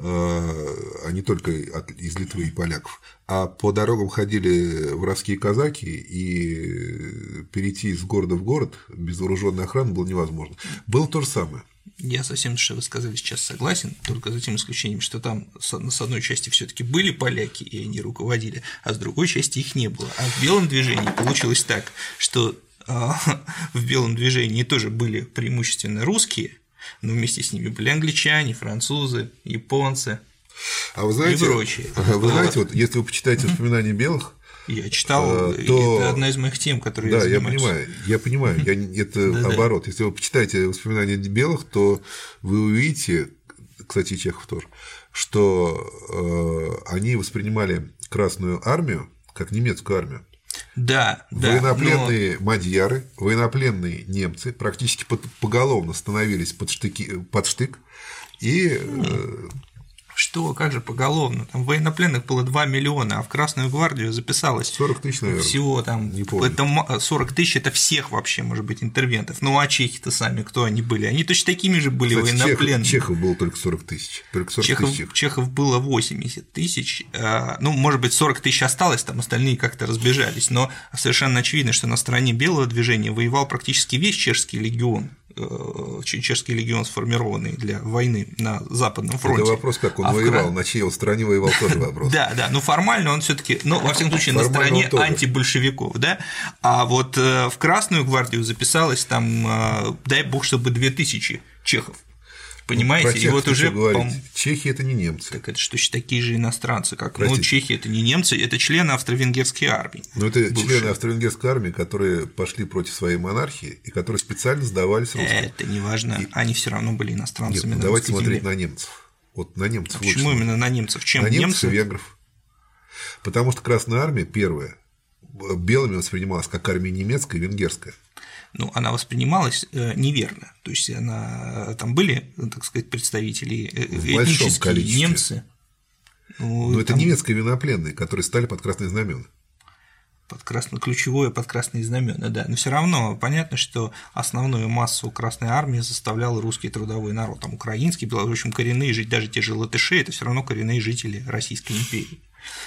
а не только из Литвы и поляков. А по дорогам ходили воровские казаки, и перейти из города в город без вооруженной охраны было невозможно. Было то же самое. Я совсем, что вы сказали сейчас, согласен, только за тем исключением, что там с одной части все таки были поляки, и они руководили, а с другой части их не было. А в белом движении получилось так, что а, в белом движении тоже были преимущественно русские, но вместе с ними были англичане, французы, японцы, а вы знаете, и прочие. Вы знаете, вот если вы почитаете воспоминания белых, я читал, э, то... это одна из моих тем, которые да, я я понимаю, я понимаю, я, это наоборот. Если вы почитаете воспоминания белых, то вы увидите, кстати, Чехов тоже, что э, они воспринимали Красную армию как немецкую армию. Да, да. Военнопленные но... мадьяры, военнопленные немцы практически поголовно становились под, штыки, под штык и э, что, как же поголовно? Там военнопленных было 2 миллиона, а в Красную гвардию записалось 40 тысяч, наверное. Всего там. Не помню. Это 40 тысяч это всех вообще, может быть, интервентов. Ну а чехи-то сами, кто они были? Они точно такими же были Кстати, военнопленными. Чехов, Чехов было только 40 тысяч. Только 40 Чехов, тысяч. Чехов было 80 тысяч. А, ну, может быть, 40 тысяч осталось, там остальные как-то разбежались. Но совершенно очевидно, что на стороне белого движения воевал практически весь чешский легион. Э, чешский легион сформированный для войны на Западном фронте. Это вопрос, как он а воевал, в... на чьей стороне воевал, тоже вопрос. Да, да, но формально он все таки ну, во всяком случае, на стороне антибольшевиков, да, а вот э, в Красную гвардию записалось там, э, дай бог, чтобы 2000 чехов. Понимаете, Про и вот уже говорить. Чехи это не немцы. Так это что такие же иностранцы, как ну, Простите. ну чехи это не немцы, это члены австро-венгерской армии. Ну это бывшие. члены австро-венгерской армии, которые пошли против своей монархии и которые специально сдавались русским. Это не важно, и... они все равно были иностранцами. Нет, ну, давайте смотреть земле. на немцев. Вот на немцев. А почему именно на немцев? Чем на немцев немцы? и венгров. Потому что Красная армия первая белыми воспринималась как армия немецкая и венгерская ну, она воспринималась э, неверно. То есть она там были, так сказать, представители э, этнические немцы. Ну, Но там... это немецкие военнопленные, которые стали под красные знамена. Под красно... Ключевое под красные знамена, да. Но все равно понятно, что основную массу Красной Армии заставлял русский трудовой народ. Там украинский, в общем, коренные жители, даже те же латыши, это все равно коренные жители Российской империи.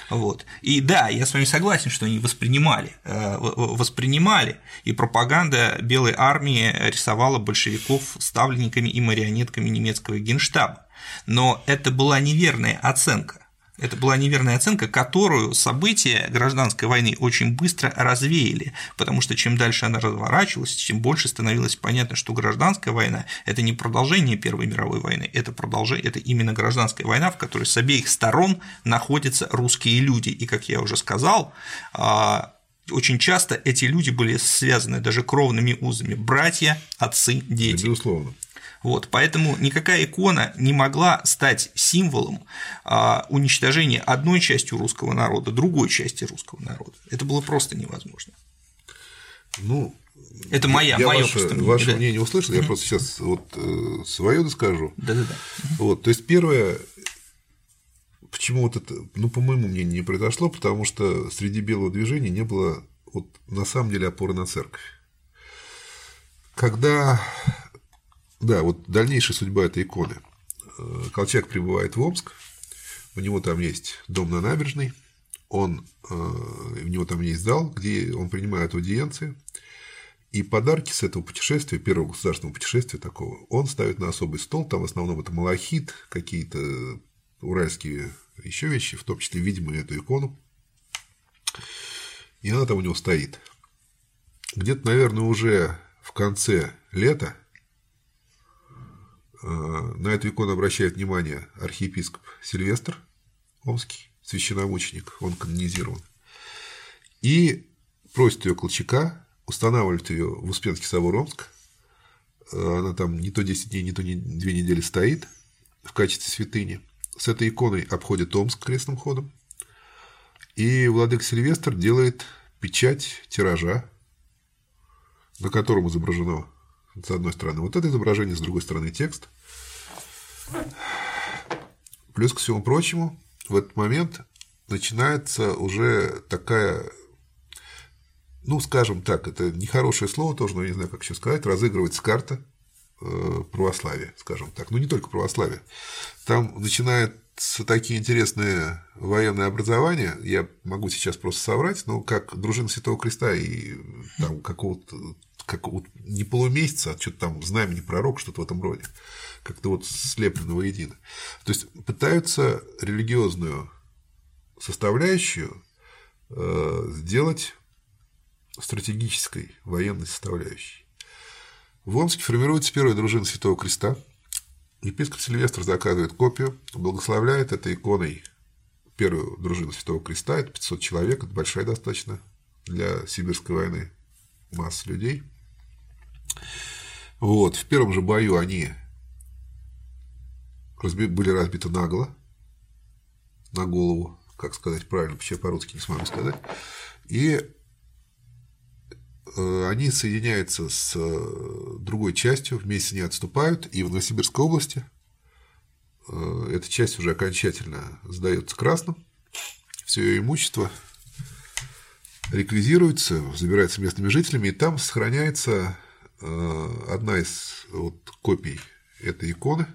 Вот. И да, я с вами согласен, что они воспринимали, э, воспринимали, и пропаганда Белой армии рисовала большевиков ставленниками и марионетками немецкого генштаба. Но это была неверная оценка. Это была неверная оценка, которую события гражданской войны очень быстро развеяли, потому что чем дальше она разворачивалась, тем больше становилось понятно, что гражданская война – это не продолжение Первой мировой войны, это продолжение, это именно гражданская война, в которой с обеих сторон находятся русские люди. И, как я уже сказал, а, очень часто эти люди были связаны даже кровными узами – братья, отцы, дети. Безусловно. Вот, поэтому никакая икона не могла стать символом а, уничтожения одной части русского народа, другой части русского народа. Это было просто невозможно. Ну, это моя, я мое ваше, мнение. Ваше да. мнение услышал, я просто сейчас вот э, свое доскажу. Да-да-да. Вот, то есть первое, почему вот это, ну, по моему мнению, не произошло, потому что среди белого движения не было вот на самом деле опоры на церковь. Когда да, вот дальнейшая судьба этой иконы. Э, Колчак прибывает в Омск, у него там есть дом на набережной, он, э, у него там есть зал, где он принимает аудиенции, и подарки с этого путешествия, первого государственного путешествия такого, он ставит на особый стол, там в основном это малахит, какие-то уральские еще вещи, в том числе, видимо, эту икону. И она там у него стоит. Где-то, наверное, уже в конце лета на эту икону обращает внимание архиепископ Сильвестр Омский, священномученик, он канонизирован. И просит ее Колчака, устанавливает ее в Успенский собор Омск. Э, она там не то 10 дней, не то две недели стоит в качестве святыни. С этой иконой обходит Омск крестным ходом. И владыка Сильвестр делает печать тиража, на котором изображено с одной стороны вот это изображение, с другой стороны текст. Плюс ко всему прочему, в этот момент начинается уже такая, ну, скажем так, это нехорошее слово тоже, но я не знаю, как еще сказать, разыгрывается карта э, православия, скажем так. Ну, не только православия. Там начинаются такие интересные военные образования, я могу сейчас просто соврать, но как дружина Святого Креста и там какого-то как вот не полумесяца, а что-то там знамени пророк, что-то в этом роде. Как-то вот слеплено воедино. То есть пытаются религиозную составляющую э, сделать стратегической военной составляющей. В Омске формируется первая дружина Святого Креста. Епископ Сильвестр заказывает копию, благословляет этой иконой первую дружину Святого Креста. Это 500 человек, это большая достаточно для Сибирской войны масса людей. Вот, в первом же бою они были разбиты нагло, на голову, как сказать правильно, я по-русски не смогу сказать, и э, они соединяются с э, другой частью, вместе не отступают, и в Новосибирской области э, эта часть уже окончательно сдается красным, все ее имущество реквизируется, забирается местными жителями, и там сохраняется одна из вот копий этой иконы,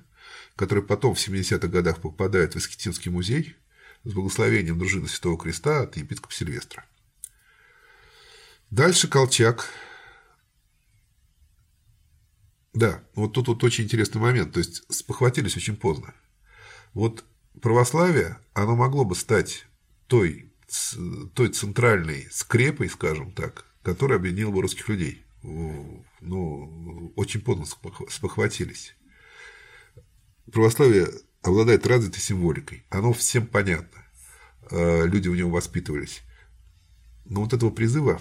которая потом в 70-х годах попадает в Искитинский музей с благословением дружины Святого Креста от епископа Сильвестра. Дальше Колчак. Да, вот тут вот очень интересный момент, то есть спохватились очень поздно. Вот православие, оно могло бы стать той той центральной скрепой, скажем так, которая объединила бы русских людей. Ну, очень поздно спохватились. Православие обладает развитой символикой. Оно всем понятно. А, люди в нем воспитывались. Но вот этого призыва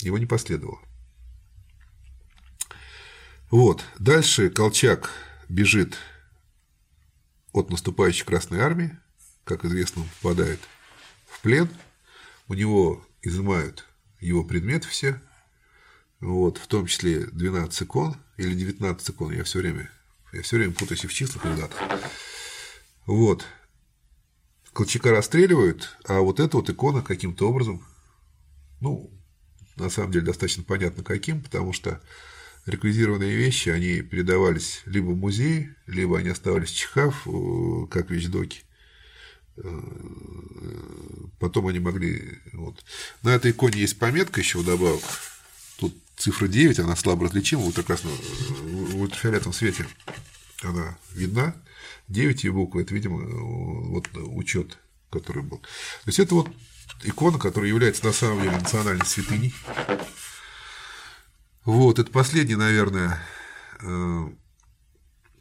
его не последовало. Вот. Дальше Колчак бежит от наступающей Красной Армии, как известно, он попадает в плен, у него изымают его предметы все, вот, в том числе 12 икон или 19 икон, я все время, я все время путаюсь и в числах и в датах. Вот. Колчака расстреливают, а вот эта вот икона каким-то образом, ну, на самом деле достаточно понятно каким, потому что реквизированные вещи, они передавались либо в музей, либо они оставались в чехав, э, как вещдоки. Э, потом они могли... Вот. На этой иконе есть пометка еще вдобавок. Цифра 9, она слабо различима, вот как раз в ультрафиолетовом свете она видна. 9 и буквы, это, видимо, вот учет, который был. То есть это вот икона, которая является на самом деле национальной святыней. Вот, это последний, наверное, э,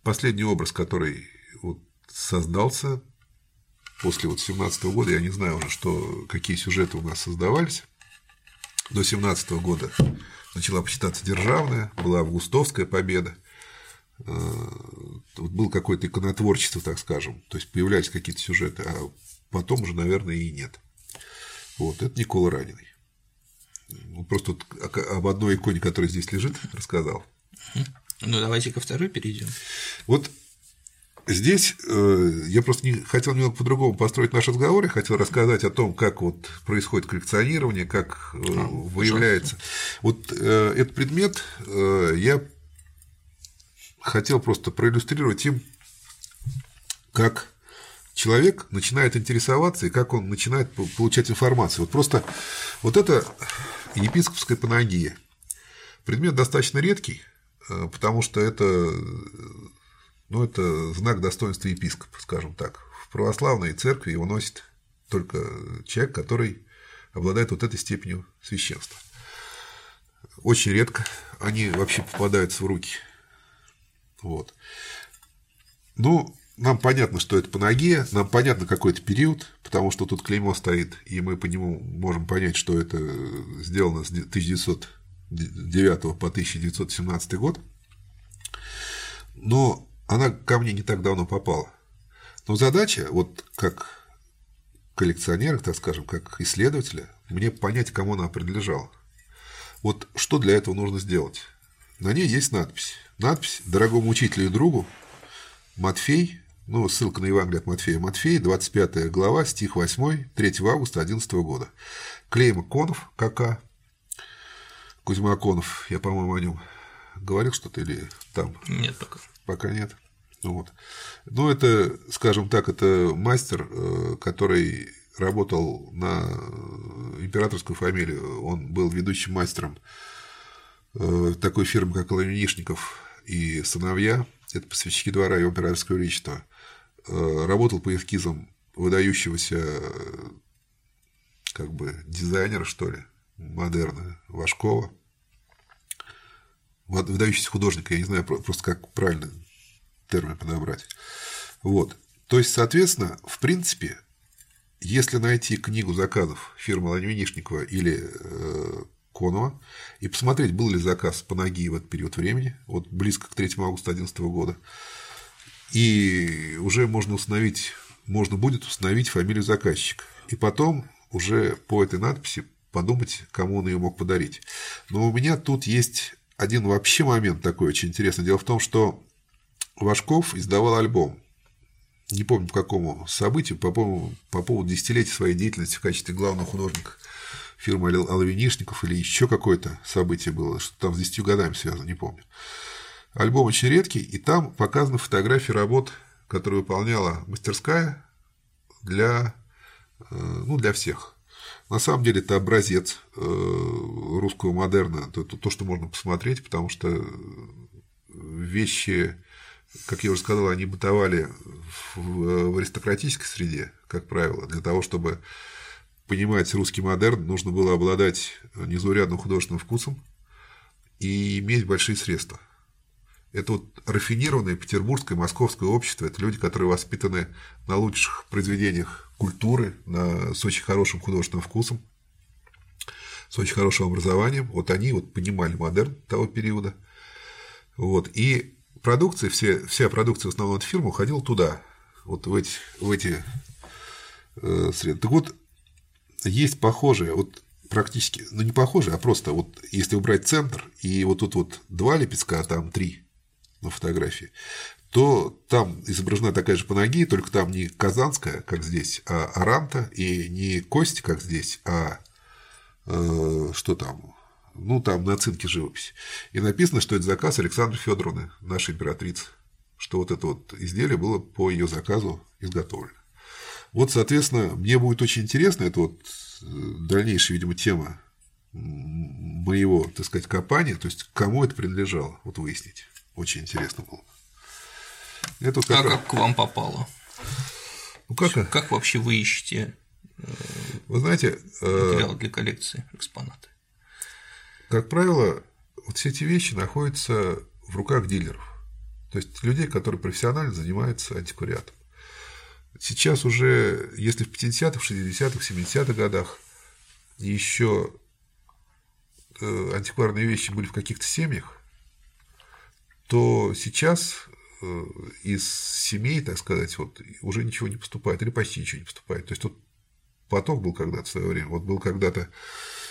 последний образ, который вот создался после вот 17 -го года. Я не знаю уже, что, какие сюжеты у нас создавались. До 17 -го года начала почитаться державная, была августовская победа. Э, вот был какое-то иконотворчество, так скажем, то есть появлялись какие-то сюжеты, а потом уже, наверное, и нет. Вот, это Никола Раненый. Ну, просто вот об одной иконе, которая здесь лежит, рассказал. Ну, давайте ко второй перейдем. Вот здесь э, я просто не хотел немного по-другому построить наш разговор, я хотел рассказать о том, как вот происходит коллекционирование, как э, а, выявляется. Пожалуйста. Вот э, этот предмет э, я хотел просто проиллюстрировать им, как человек начинает интересоваться и как он начинает получать информацию. Вот просто вот это епископская панагия. Предмет достаточно редкий, э, потому что это, ну, это знак достоинства епископа, скажем так. В православной церкви его носит только человек, который обладает вот этой степенью священства. Очень редко они вообще попадаются в руки вот. Ну, нам понятно, что это по ноге, нам понятно какой-то период, потому что тут клеймо стоит, и мы по нему можем понять, что это сделано с 1909 по 1917 год. Но она ко мне не так давно попала. Но задача, вот как коллекционера, так скажем, как исследователя, мне понять, кому она принадлежала. Вот что для этого нужно сделать? На ней есть надпись. Надпись «Дорогому учителю и другу» Матфей, ну, ссылка на Евангелие от Матфея. Матфей, 25 глава, стих 8, 3 августа 11 года. Клейма Конов, КК, Кузьма Конов, я, по-моему, о нем говорил что-то или там? Нет, пока. Пока нет. Вот. Ну, это, скажем так, это мастер, э, который работал на императорскую фамилию. Он был ведущим мастером э, такой фирмы, как Лавинишников и сыновья, это поставщики двора и императорского величества, э, работал по эскизам выдающегося как бы дизайнера, что ли, модерна, Вашкова, выдающийся художник, я не знаю просто как правильно термин подобрать. Вот. То есть, соответственно, в принципе, если найти книгу заказов фирмы Ланвинишникова или э, Конова и посмотреть, был ли заказ по ноге в этот период времени, вот близко к 3 августа 2011 года. И уже можно установить, можно будет установить фамилию заказчика. И потом уже по этой надписи подумать, кому он ее мог подарить. Но у меня тут есть один вообще момент такой очень интересный. Дело в том, что Вашков издавал альбом. Не помню, по какому событию, по, поводу, по поводу десятилетия своей деятельности в качестве главного художника фирмы Алавинишников или еще какое-то событие было, что там с 10 годами связано, не помню. Альбом очень редкий, и там показаны фотографии работ, которые выполняла мастерская для, э, ну, для всех. На самом деле это образец э, русского модерна, это то, что можно посмотреть, потому что вещи, как я уже сказал, они бытовали в аристократической среде, как правило, для того, чтобы понимать русский модерн, нужно было обладать незаурядным художественным вкусом и иметь большие средства. Это вот рафинированное петербургское, московское общество. Это люди, которые воспитаны на лучших произведениях культуры, на, с очень хорошим художественным вкусом, с очень хорошим образованием. Вот они вот понимали модерн того периода. Вот. И продукция, все, вся продукция в основном от фирмы уходила туда, вот в эти, в эти э, среды. Так вот, есть похожие, вот практически, ну не похожие, а просто вот если убрать центр и вот тут вот два лепестка, а там три на фотографии, то там изображена такая же панагия, только там не казанская, как здесь, а аранта, и не кость, как здесь, а э, что там, ну, там на цинке живопись. И написано, что это заказ Александры Федоровны, нашей императрицы, что вот это вот изделие было по ее заказу изготовлено. Вот, соответственно, мне будет очень интересно, это вот э, дальнейшая, видимо, тема моего, так сказать, копания, то есть кому это принадлежало, вот выяснить. Очень интересно было. Это как а как к вам попало? Ну, как... как вообще вы ищете э, вы знаете, э, материалы для коллекции, экспонаты? Как правило, вот все эти вещи находятся в руках дилеров. То есть людей, которые профессионально занимаются антиквариатом. Сейчас уже, если в 50-х, 60-х, 70-х годах еще э, антикварные вещи были в каких-то семьях, то сейчас э, из семей, так сказать, вот уже ничего не поступает, или почти ничего не поступает. То есть тут поток был когда-то в свое время. Вот был когда-то,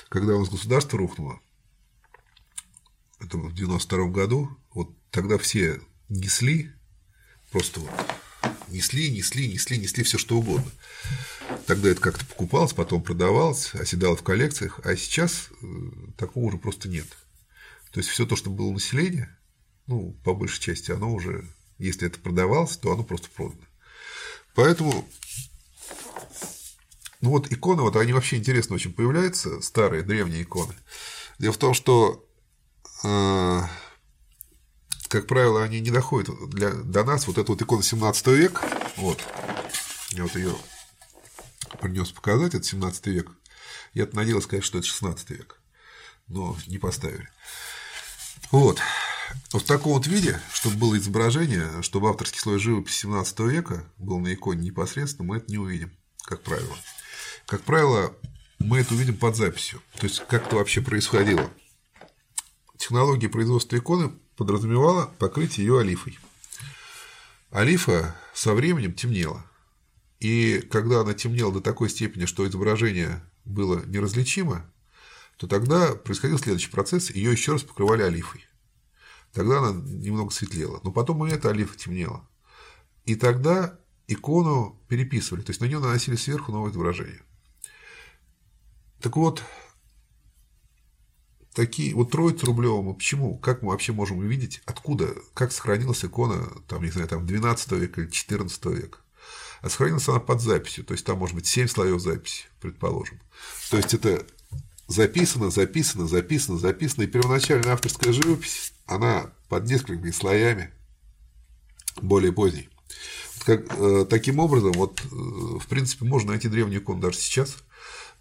когда у нас государство рухнуло, это в 92 году, вот тогда все несли, просто вот несли, несли, несли, несли все что угодно. Тогда это как-то покупалось, потом продавалось, оседало в коллекциях, а сейчас э, такого уже просто нет. То есть все то, что было население, ну, по большей части, оно уже, если это продавалось, то оно просто продано. Поэтому, ну вот иконы, вот они вообще интересно очень появляются, старые, древние иконы. Дело в том, что э, как правило, они не доходят для, до нас. Вот эта вот икона 17 века, вот, я вот ее принес показать, это 17 век. Я надеялся сказать, что это 16 век, но не поставили. Вот. Вот в таком вот виде, чтобы было изображение, чтобы авторский слой живописи 17 века был на иконе непосредственно, мы это не увидим, как правило. Как правило, мы это увидим под записью. То есть, как это вообще происходило. Технология производства иконы подразумевала покрыть ее олифой. Олифа со временем темнела. И когда она темнела до такой степени, что изображение было неразличимо, то тогда происходил следующий процесс, ее еще раз покрывали олифой. Тогда она немного светлела, но потом и эта олифа темнела. И тогда икону переписывали, то есть на нее наносили сверху новое изображение. Так вот, такие, вот троицу рублевому, почему, как мы вообще можем увидеть, откуда, как сохранилась икона, там, не знаю, там, 12 века или 14 века. А сохранилась она под записью, то есть там может быть 7 слоев записи, предположим. То есть это записано, записано, записано, записано, и первоначальная авторская живопись, она под несколькими слоями более поздней. Вот как, э, таким образом, вот, э, в принципе, можно найти древнюю икону даже сейчас –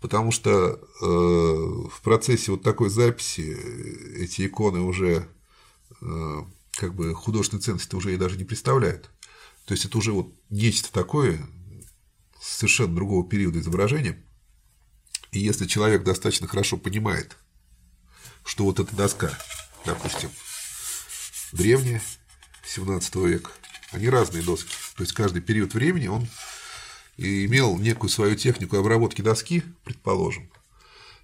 потому что э, в процессе вот такой записи эти иконы уже э, как бы художественной ценности уже и даже не представляют. То есть это уже вот нечто такое совершенно другого периода изображения. И если человек достаточно хорошо понимает, что вот эта доска, допустим, древняя, 17 века, они разные доски. То есть каждый период времени он имел некую свою технику обработки доски, предположим,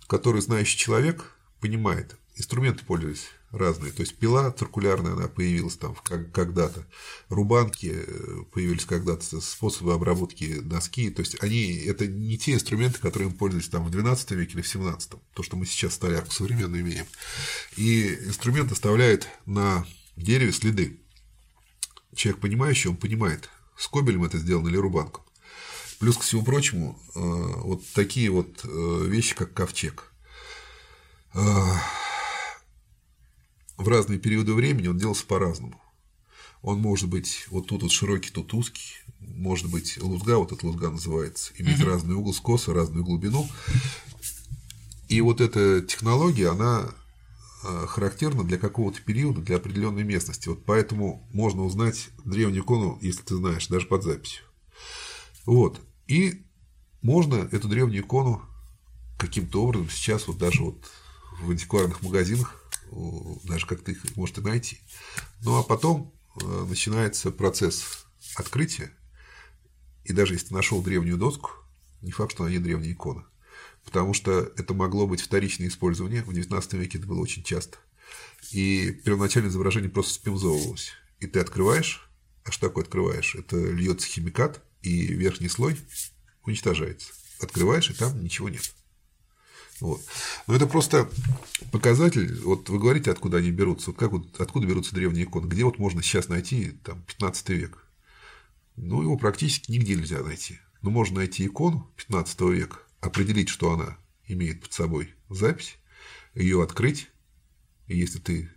который знающий человек понимает. Инструменты пользовались разные. То есть пила циркулярная, она появилась там когда-то. Рубанки э, появились когда-то, способы обработки доски. То есть они это не те инструменты, которые мы пользовались там в 12 веке или в 17. То, что мы сейчас столярку современно имеем. И инструмент оставляет на дереве следы. Человек понимающий, он понимает, скобелем это сделано или рубанком. Плюс ко всему прочему, э, вот такие вот э, вещи, как ковчег. Э, в разные периоды времени он делался по-разному. Он может быть вот тут вот широкий, тут узкий, может быть лузга, вот эта лузга называется, иметь угу. разный угол скоса, разную глубину. И вот эта технология, она характерна для какого-то периода, для определенной местности. Вот поэтому можно узнать древнюю икону, если ты знаешь, даже под записью. Вот. И можно эту древнюю икону каким-то образом сейчас вот даже вот в антикварных магазинах даже как-то их может и найти. Ну а потом э, начинается процесс открытия, и даже если ты нашел древнюю доску, не факт, что она не древняя икона, потому что это могло быть вторичное использование, в XIX веке это было очень часто, и первоначальное изображение просто спимзовывалось, и ты открываешь, а что такое открываешь? Это льется химикат, и верхний слой уничтожается. Открываешь, и там ничего нет. Вот. Но это просто показатель, вот вы говорите, откуда они берутся, вот как вот, откуда берутся древние иконы, где вот можно сейчас найти там 15 век. Ну, его практически нигде нельзя найти. Но можно найти икону 15 века, определить, что она имеет под собой запись, ее открыть, и если ты,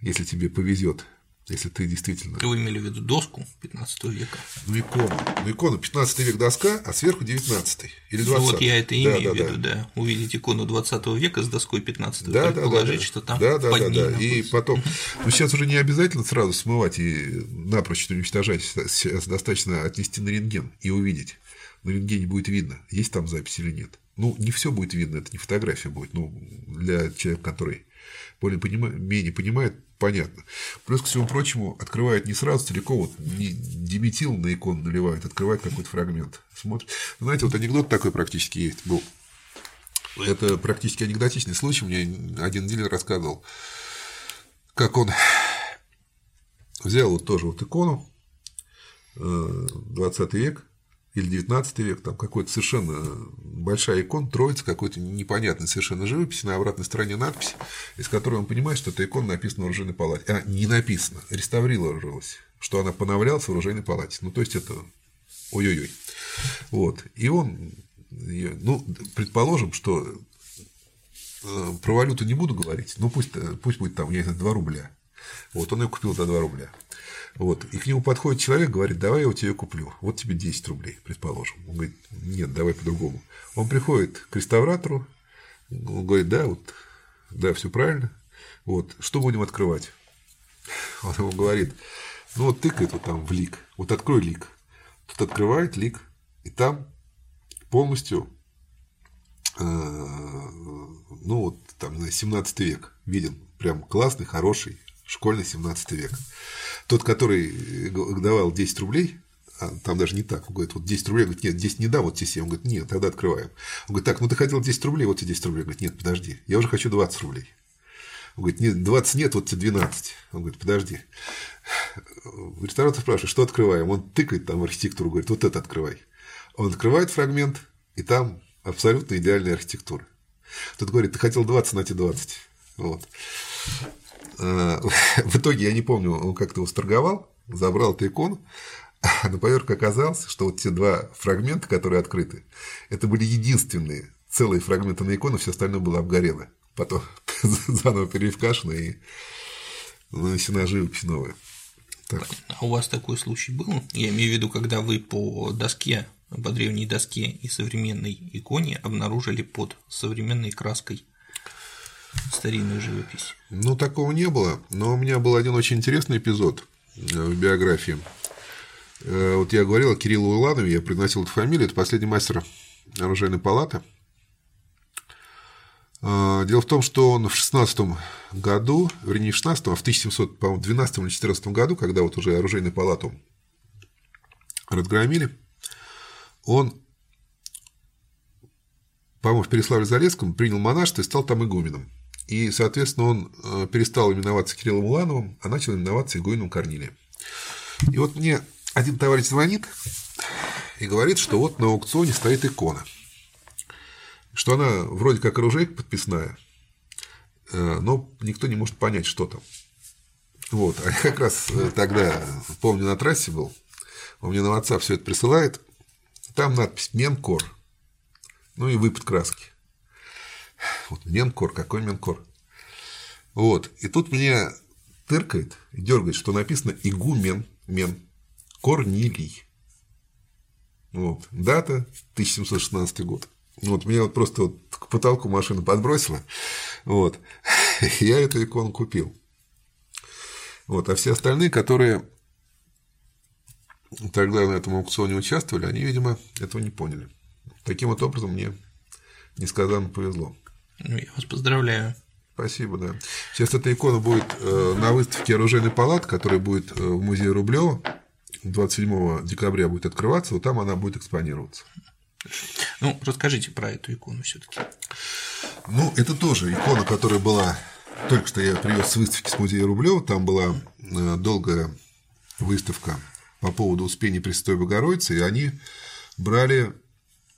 если тебе повезет, если ты действительно... Вы имели в виду доску 15 века? Ну, икону. Ну, икона 15 век доска, а сверху 19 или 20 ну, Вот я это имею да, в виду, да. да. Увидеть икону 20 века с доской 15 да, да, да, что там да, да, под да, да. И потом, ну, сейчас уже не обязательно сразу смывать и напрочь уничтожать, сейчас достаточно отнести на рентген и увидеть. На рентгене будет видно, есть там запись или нет. Ну, не все будет видно, это не фотография будет, ну, для человека, который более понимает, менее понимает, понятно. Плюс, ко всему прочему, открывает не сразу целиком, вот не диметил на икону наливает, открывает какой-то фрагмент. Смотрит. Знаете, вот анекдот такой практически есть был. Это практически анекдотичный случай. Мне один дилер рассказывал, как он взял вот тоже вот икону, 20 э, век, или 19 век, там какой-то совершенно большая икона, троица какой-то непонятной совершенно живописи, на обратной стороне надпись, из которой он понимает, что эта икона написана в оружейной палате. А, не написано, реставрировалась, что она поновлялась в оружейной палате. Ну, то есть, это ой-ой-ой. Вот. И он, ну, предположим, что э, про валюту не буду говорить, но пусть, пусть будет там, я не знаю, 2 рубля. Вот, он ее купил за 2 рубля. Вот. И к нему подходит человек, говорит, давай я у тебя куплю. Вот тебе 10 рублей, предположим. Он говорит, нет, давай по-другому. Он приходит к реставратору, он говорит, да, вот, да, все правильно. Вот, что будем открывать? Он ему говорит, ну вот тыкает вот там в лик, вот открой лик. Тут открывает лик, и там полностью, э, ну вот там, не знаю, 17 век виден, прям классный, хороший, школьный 17 век. Тот, который давал 10 рублей, а там даже не так, он говорит, вот 10 рублей, говорит, нет, 10 не да, вот те 7, он говорит, нет, тогда открываем. Он говорит, так, ну ты хотел 10 рублей, вот тебе 10 рублей, он говорит, нет, подожди, я уже хочу 20 рублей. Он говорит, нет, 20 нет, вот тебе 12. Он говорит, подожди. Ресторатор спрашивает, что открываем? Он тыкает там архитектуру, говорит, вот это открывай. Он открывает фрагмент, и там абсолютно идеальная архитектура. Тот говорит, ты хотел 20, на тебе 20. Вот. Э, в итоге, я не помню, он как-то восторговал, забрал эту икону, а на поверку оказалось, что вот те два фрагмента, которые открыты, это были единственные целые фрагменты на икону, все остальное было обгорело. Потом заново перевкашено и нанесена живопись новая. Так. А у вас такой случай был? Я имею в виду, когда вы по доске, по древней доске и современной иконе обнаружили под современной краской старинную живопись? Ну, такого не было, но у меня был один очень интересный эпизод э, в биографии. Э, вот я говорил о Кирилле Уланове, я приносил эту фамилию, это последний мастер оружейной палаты. Э, дело в том, что он в 16 году, вернее, не в 16 а в 1712 или 14 году, когда вот уже оружейную палату разгромили, он по-моему, в Переславле-Залесском принял монашество и стал там игуменом. И, соответственно, он э, перестал именоваться Кириллом Улановым, а начал именоваться игуменом Корнилием. И вот мне один товарищ звонит и говорит, что вот на аукционе стоит икона, что она вроде как оружейка подписная, э, но никто не может понять, что там. Вот, а я как раз э, тогда, помню, на трассе был, он мне на WhatsApp все это присылает, там надпись «Менкор», ну и выпад краски. Вот Менкор, какой Менкор? Вот. И тут меня тыркает дергает, что написано игумен, мен, Корнилий. Вот. Дата 1716 год. Вот меня вот просто вот к потолку машина подбросила. Вот. Я эту икону купил. Вот. А все остальные, которые тогда на этом аукционе участвовали, они, видимо, этого не поняли. Таким вот образом мне несказанно повезло. Ну, я вас поздравляю. Спасибо, да. Сейчас эта икона будет э, на выставке оружейный палат, которая будет э, в музее Рублева 27 декабря будет открываться, вот там она будет экспонироваться. Ну, расскажите про эту икону все-таки. Ну, это тоже икона, которая была. Только что я привез с выставки с музея Рублева. Там была э, долгая выставка по поводу Успения Пресвятой Богородицы, и они брали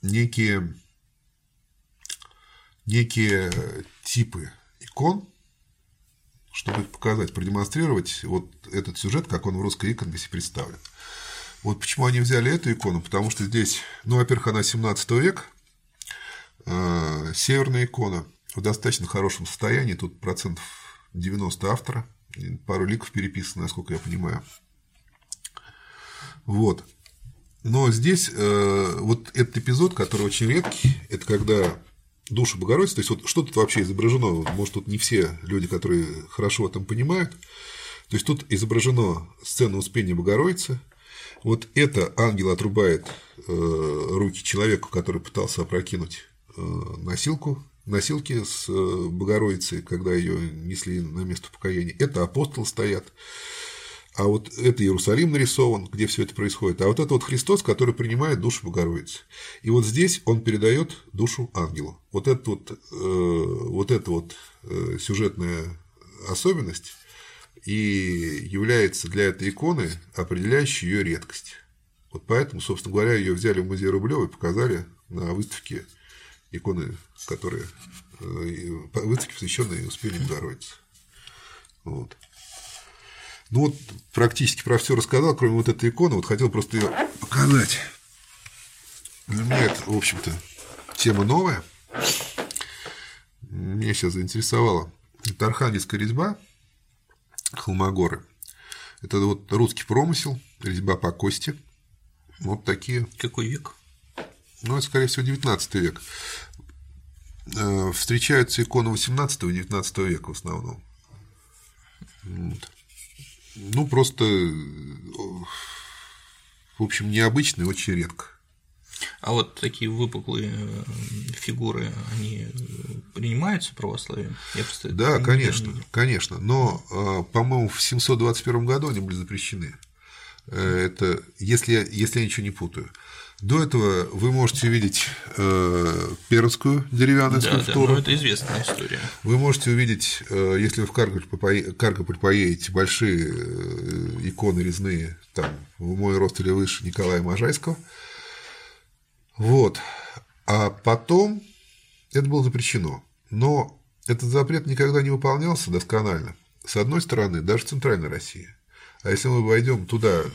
некие некие типы икон, чтобы показать, продемонстрировать вот этот сюжет, как он в русской иконописи представлен. Вот почему они взяли эту икону, потому что здесь, ну, во-первых, она 17 век, э, северная икона в достаточно хорошем состоянии, тут процентов 90 автора, пару ликов переписано, насколько я понимаю. Вот. Но здесь э, вот этот эпизод, который очень редкий, это когда душу Богородицы, то есть вот что тут вообще изображено, может тут не все люди, которые хорошо в этом понимают, то есть тут изображено сцена Успения Богородицы, вот это ангел отрубает э, руки человеку, который пытался опрокинуть э, носилку, носилки с э, Богородицей, когда ее несли на место покаяния. Это апостолы стоят. А вот это Иерусалим нарисован, где все это происходит. А вот это вот Христос, который принимает душу Богородицы. И вот здесь он передает душу ангелу. Вот это вот, э, вот эта вот э, сюжетная особенность и является для этой иконы определяющей ее редкость. Вот поэтому, собственно говоря, ее взяли в музей Рублева и показали на выставке иконы, которые э, выставке, посвященной Успению Богородицы. Вот. Ну вот практически про все рассказал, кроме вот этой иконы. Вот хотел просто ее показать. Для меня это, в общем-то, тема новая. Меня сейчас заинтересовала. Это архангельская резьба Холмогоры. Это вот русский промысел, резьба по кости. Вот такие. Какой век? Ну, это, скорее всего, 19 век. Э, встречаются иконы 18 и 19 века в основном. Вот. Ну, просто, в общем, необычно и очень редко. А вот такие выпуклые э, фигуры, они принимаются православием? Я просто да, конечно, не... конечно. Но, э, по-моему, в 721 году они были запрещены. Э, это, если, если я ничего не путаю. До этого вы можете увидеть э, пермскую деревянную да, скульптуру. Да, ну это известная история. Вы можете увидеть, э, если вы в Каргополь поедете, большие э, иконы резные, там, в мой рост или выше Николая Можайского. Вот. А потом это было запрещено. Но этот запрет никогда не выполнялся досконально. С одной стороны, даже в Центральной России. А если мы войдем туда,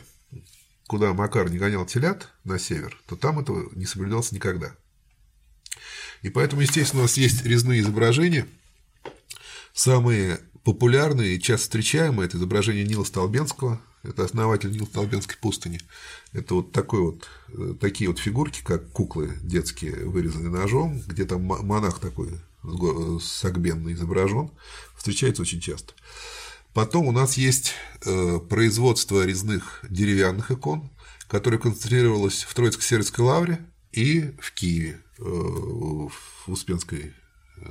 куда Макар не гонял телят на север, то там этого не соблюдалось никогда. И поэтому, естественно, у нас есть резные изображения. Самые популярные и часто встречаемые – это изображение Нила Столбенского, это основатель Нил Столбенской пустыни. Это вот такой вот, э, такие вот фигурки, как куклы детские, вырезанные ножом, где там монах такой сагбенный изображен, встречается очень часто. Потом у нас есть э, производство резных деревянных икон, которое концентрировалось в Троицко-Северской лавре и в Киеве, э, в Успенской э,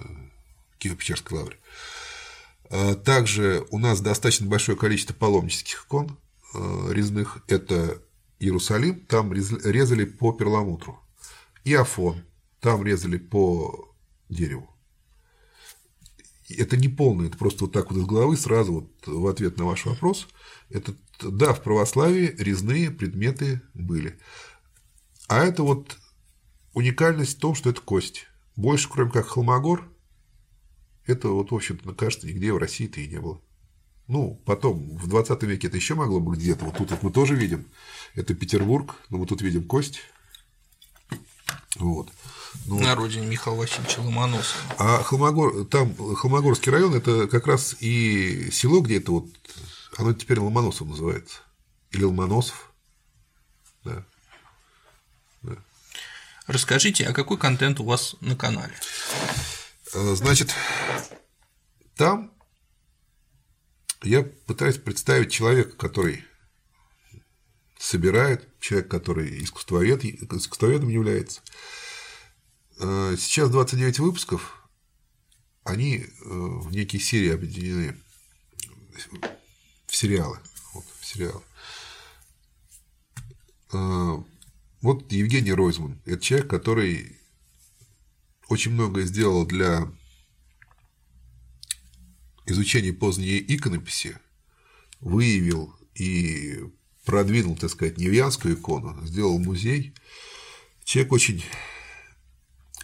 Киево-Печерской лавре. Также у нас достаточно большое количество паломнических икон резных. Это Иерусалим, там резали по перламутру. И Афон, там резали по дереву это не полное, это просто вот так вот из головы сразу вот в ответ на ваш вопрос. Это, да, в православии резные предметы были. А это вот уникальность в том, что это кость. Больше, кроме как Холмогор, это вот, в общем-то, кажется, нигде в России-то и не было. Ну, потом, в 20 веке это еще могло быть где-то. Вот тут вот мы тоже видим. Это Петербург, но мы тут видим кость. Вот. Ну, на родине Михаила Васильевича Ломоносова. А Холмогор, там Холмогорский район это как раз и село, где это вот, оно теперь Ломоносов называется. Или Ломоносов. Да. да. Расскажите, а какой контент у вас на канале? А, значит, там я пытаюсь представить человека, который собирает, человек, который искусствовед, искусствоведом является, Э, сейчас 29 выпусков, они э, в некие серии объединены в сериалы. Вот, в сериалы. Э, вот Евгений Ройзман. Это человек, который очень многое сделал для изучения поздней иконописи, выявил и продвинул, так сказать, невьянскую икону, сделал музей. Человек очень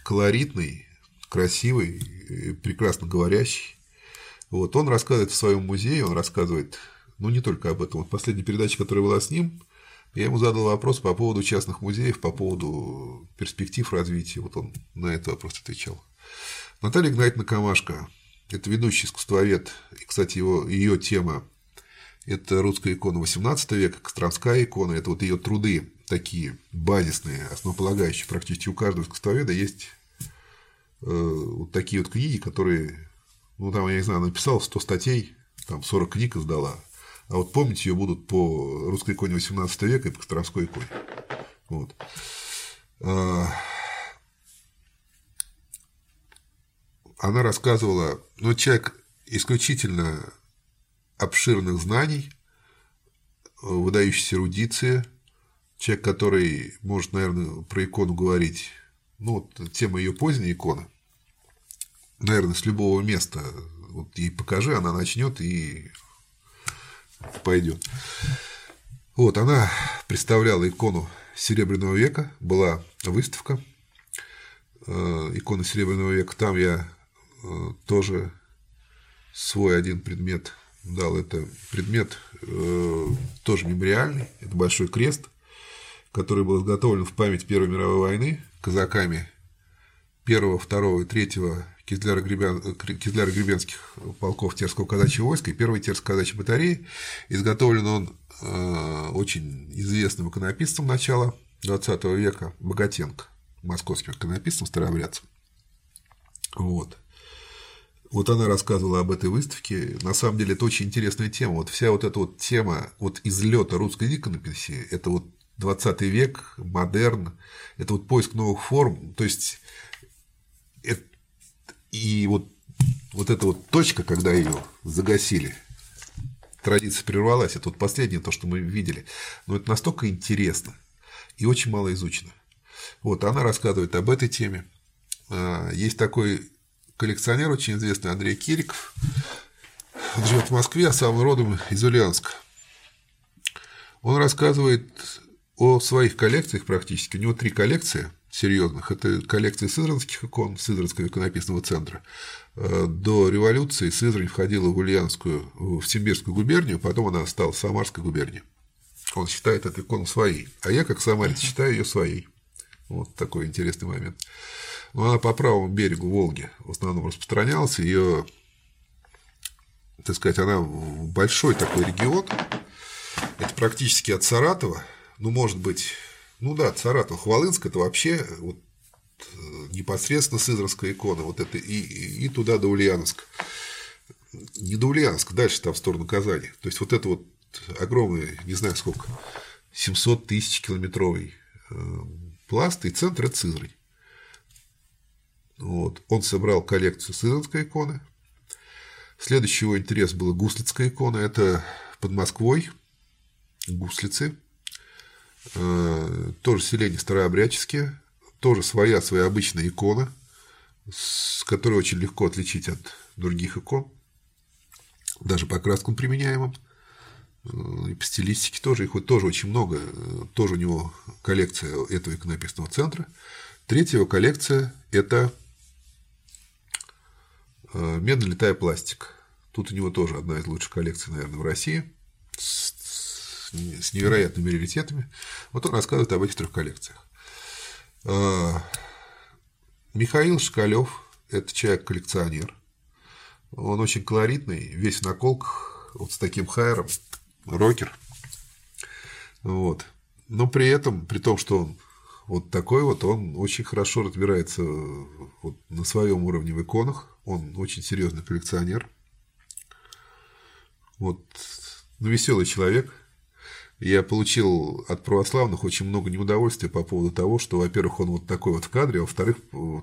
колоритный, красивый, прекрасно говорящий. Вот, он рассказывает в своем музее, он рассказывает, ну, не только об этом. Вот последняя передача, которая была с ним, я ему задал вопрос по поводу частных музеев, по поводу перспектив развития. Вот он на этот вопрос отвечал. Наталья Игнатьевна Камашко – это ведущий искусствовед. И, кстати, его, ее тема – это русская икона XVIII века, костромская икона. Это вот ее труды такие базисные, основополагающие. Практически у каждого искусствоведа есть э, вот такие вот книги, которые, ну, там, я не знаю, написал 100 статей, там 40 книг издала, а вот помнить ее будут по русской иконе 18 века и по Костромской иконе. Вот. А, она рассказывала, ну, человек исключительно обширных знаний, выдающейся эрудиции, человек, который может, наверное, про икону говорить, ну, вот тема ее поздней иконы, наверное, с любого места, вот ей покажи, она начнет и пойдет. Вот, она представляла икону Серебряного века, была выставка э, иконы Серебряного века, там я э, тоже свой один предмет дал. Это предмет э, тоже мемориальный, это большой крест, который был изготовлен в память Первой мировой войны казаками первого, второго и третьего Кизляро-Гребенских полков Терского казачьего войска и первой Терской казачьей батареи. Изготовлен он э, очень известным иконописцем начала XX века Богатенко, московским иконописцем, старообрядцем. Вот. Вот она рассказывала об этой выставке. На самом деле это очень интересная тема. Вот вся вот эта вот тема вот излета русской иконописи, это вот 20 век, модерн, это вот поиск новых форм. То есть и вот, вот эта вот точка, когда ее загасили, традиция прервалась, это вот последнее то, что мы видели. Но это настолько интересно и очень мало изучено. Вот, она рассказывает об этой теме. А, есть такой коллекционер очень известный Андрей Кириков. Он живет в Москве, а сам родом из Ульяновска. Он рассказывает о своих коллекциях практически. У него три коллекции – серьезных. Это коллекция сызранских икон Сызранского иконописного центра. Э, до революции Сызрань входила в Ульяновскую, в Симбирскую губернию, потом она стала Самарской губернией. Он считает эту икону своей, а я, как самарец, считаю ее своей. Вот такой интересный момент. Но она по правому берегу Волги в основном распространялась. Ее, так сказать, она большой такой регион. Это практически от Саратова, ну, может быть, ну да, Саратов, Хвалынск это вообще вот, э, непосредственно Сызранская икона, вот это и, и, туда до Ульяновска. Не до Ульяновска, дальше там в сторону Казани. То есть вот это вот огромный, не знаю сколько, 700 тысяч километровый э, пласт, и центр это Сызрань. Вот. Он собрал коллекцию Сызранской иконы. Следующий его интерес была Гуслицкая икона. Это под Москвой, Гуслицы. Э, тоже селение старообрядческие, тоже своя, своя обычная икона, с которой очень легко отличить от других икон, даже по краскам применяемым, э, и по стилистике тоже, их вот тоже очень много, тоже у него коллекция этого иконописного центра. Третья его коллекция – это медно-летая пластика. Тут у него тоже одна из лучших коллекций, наверное, в России, с невероятными раритетами. Вот он рассказывает об этих трех коллекциях. А, Михаил Шкалев – это человек-коллекционер. Он очень колоритный, весь в наколках, вот с таким хайером, рокер. Вот. Но при этом, при том, что он вот такой вот, он очень хорошо разбирается вот на своем уровне в иконах. Он очень серьезный коллекционер. Вот, ну, веселый человек – я получил от православных очень много неудовольствия по поводу того, что, во-первых, он вот такой вот в кадре, а во-вторых,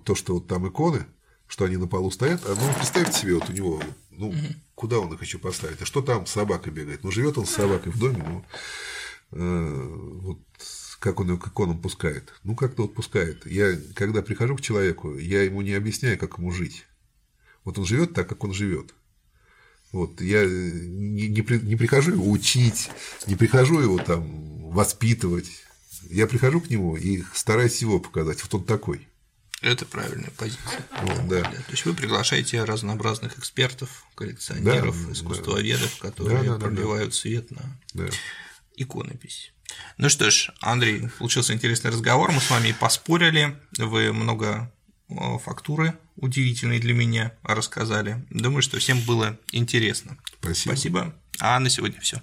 то, что вот там иконы, что они на полу стоят, а ну, представьте себе, вот у него, ну, куда он их еще поставить, а что там собака бегает, ну, живет он с собакой в доме, ну, э, вот как он ее к иконам пускает. Ну, как-то вот пускает. Я, когда прихожу к человеку, я ему не объясняю, как ему жить. Вот он живет так, как он живет. Вот, я не, не, не прихожу его учить, не прихожу его там воспитывать. Я прихожу к нему и стараюсь его показать. Вот он такой. Это правильная позиция. Вот, да. То есть вы приглашаете разнообразных экспертов, коллекционеров, Да, искусствоведов, которые Да, да, да, проливают свет на Да. иконопись. Ну что ж, Андрей, получился интересный разговор, мы с вами поспорили, вы много э, фактуры удивительные для меня рассказали. Думаю, что всем было интересно. Спасибо. Спасибо. А на сегодня все.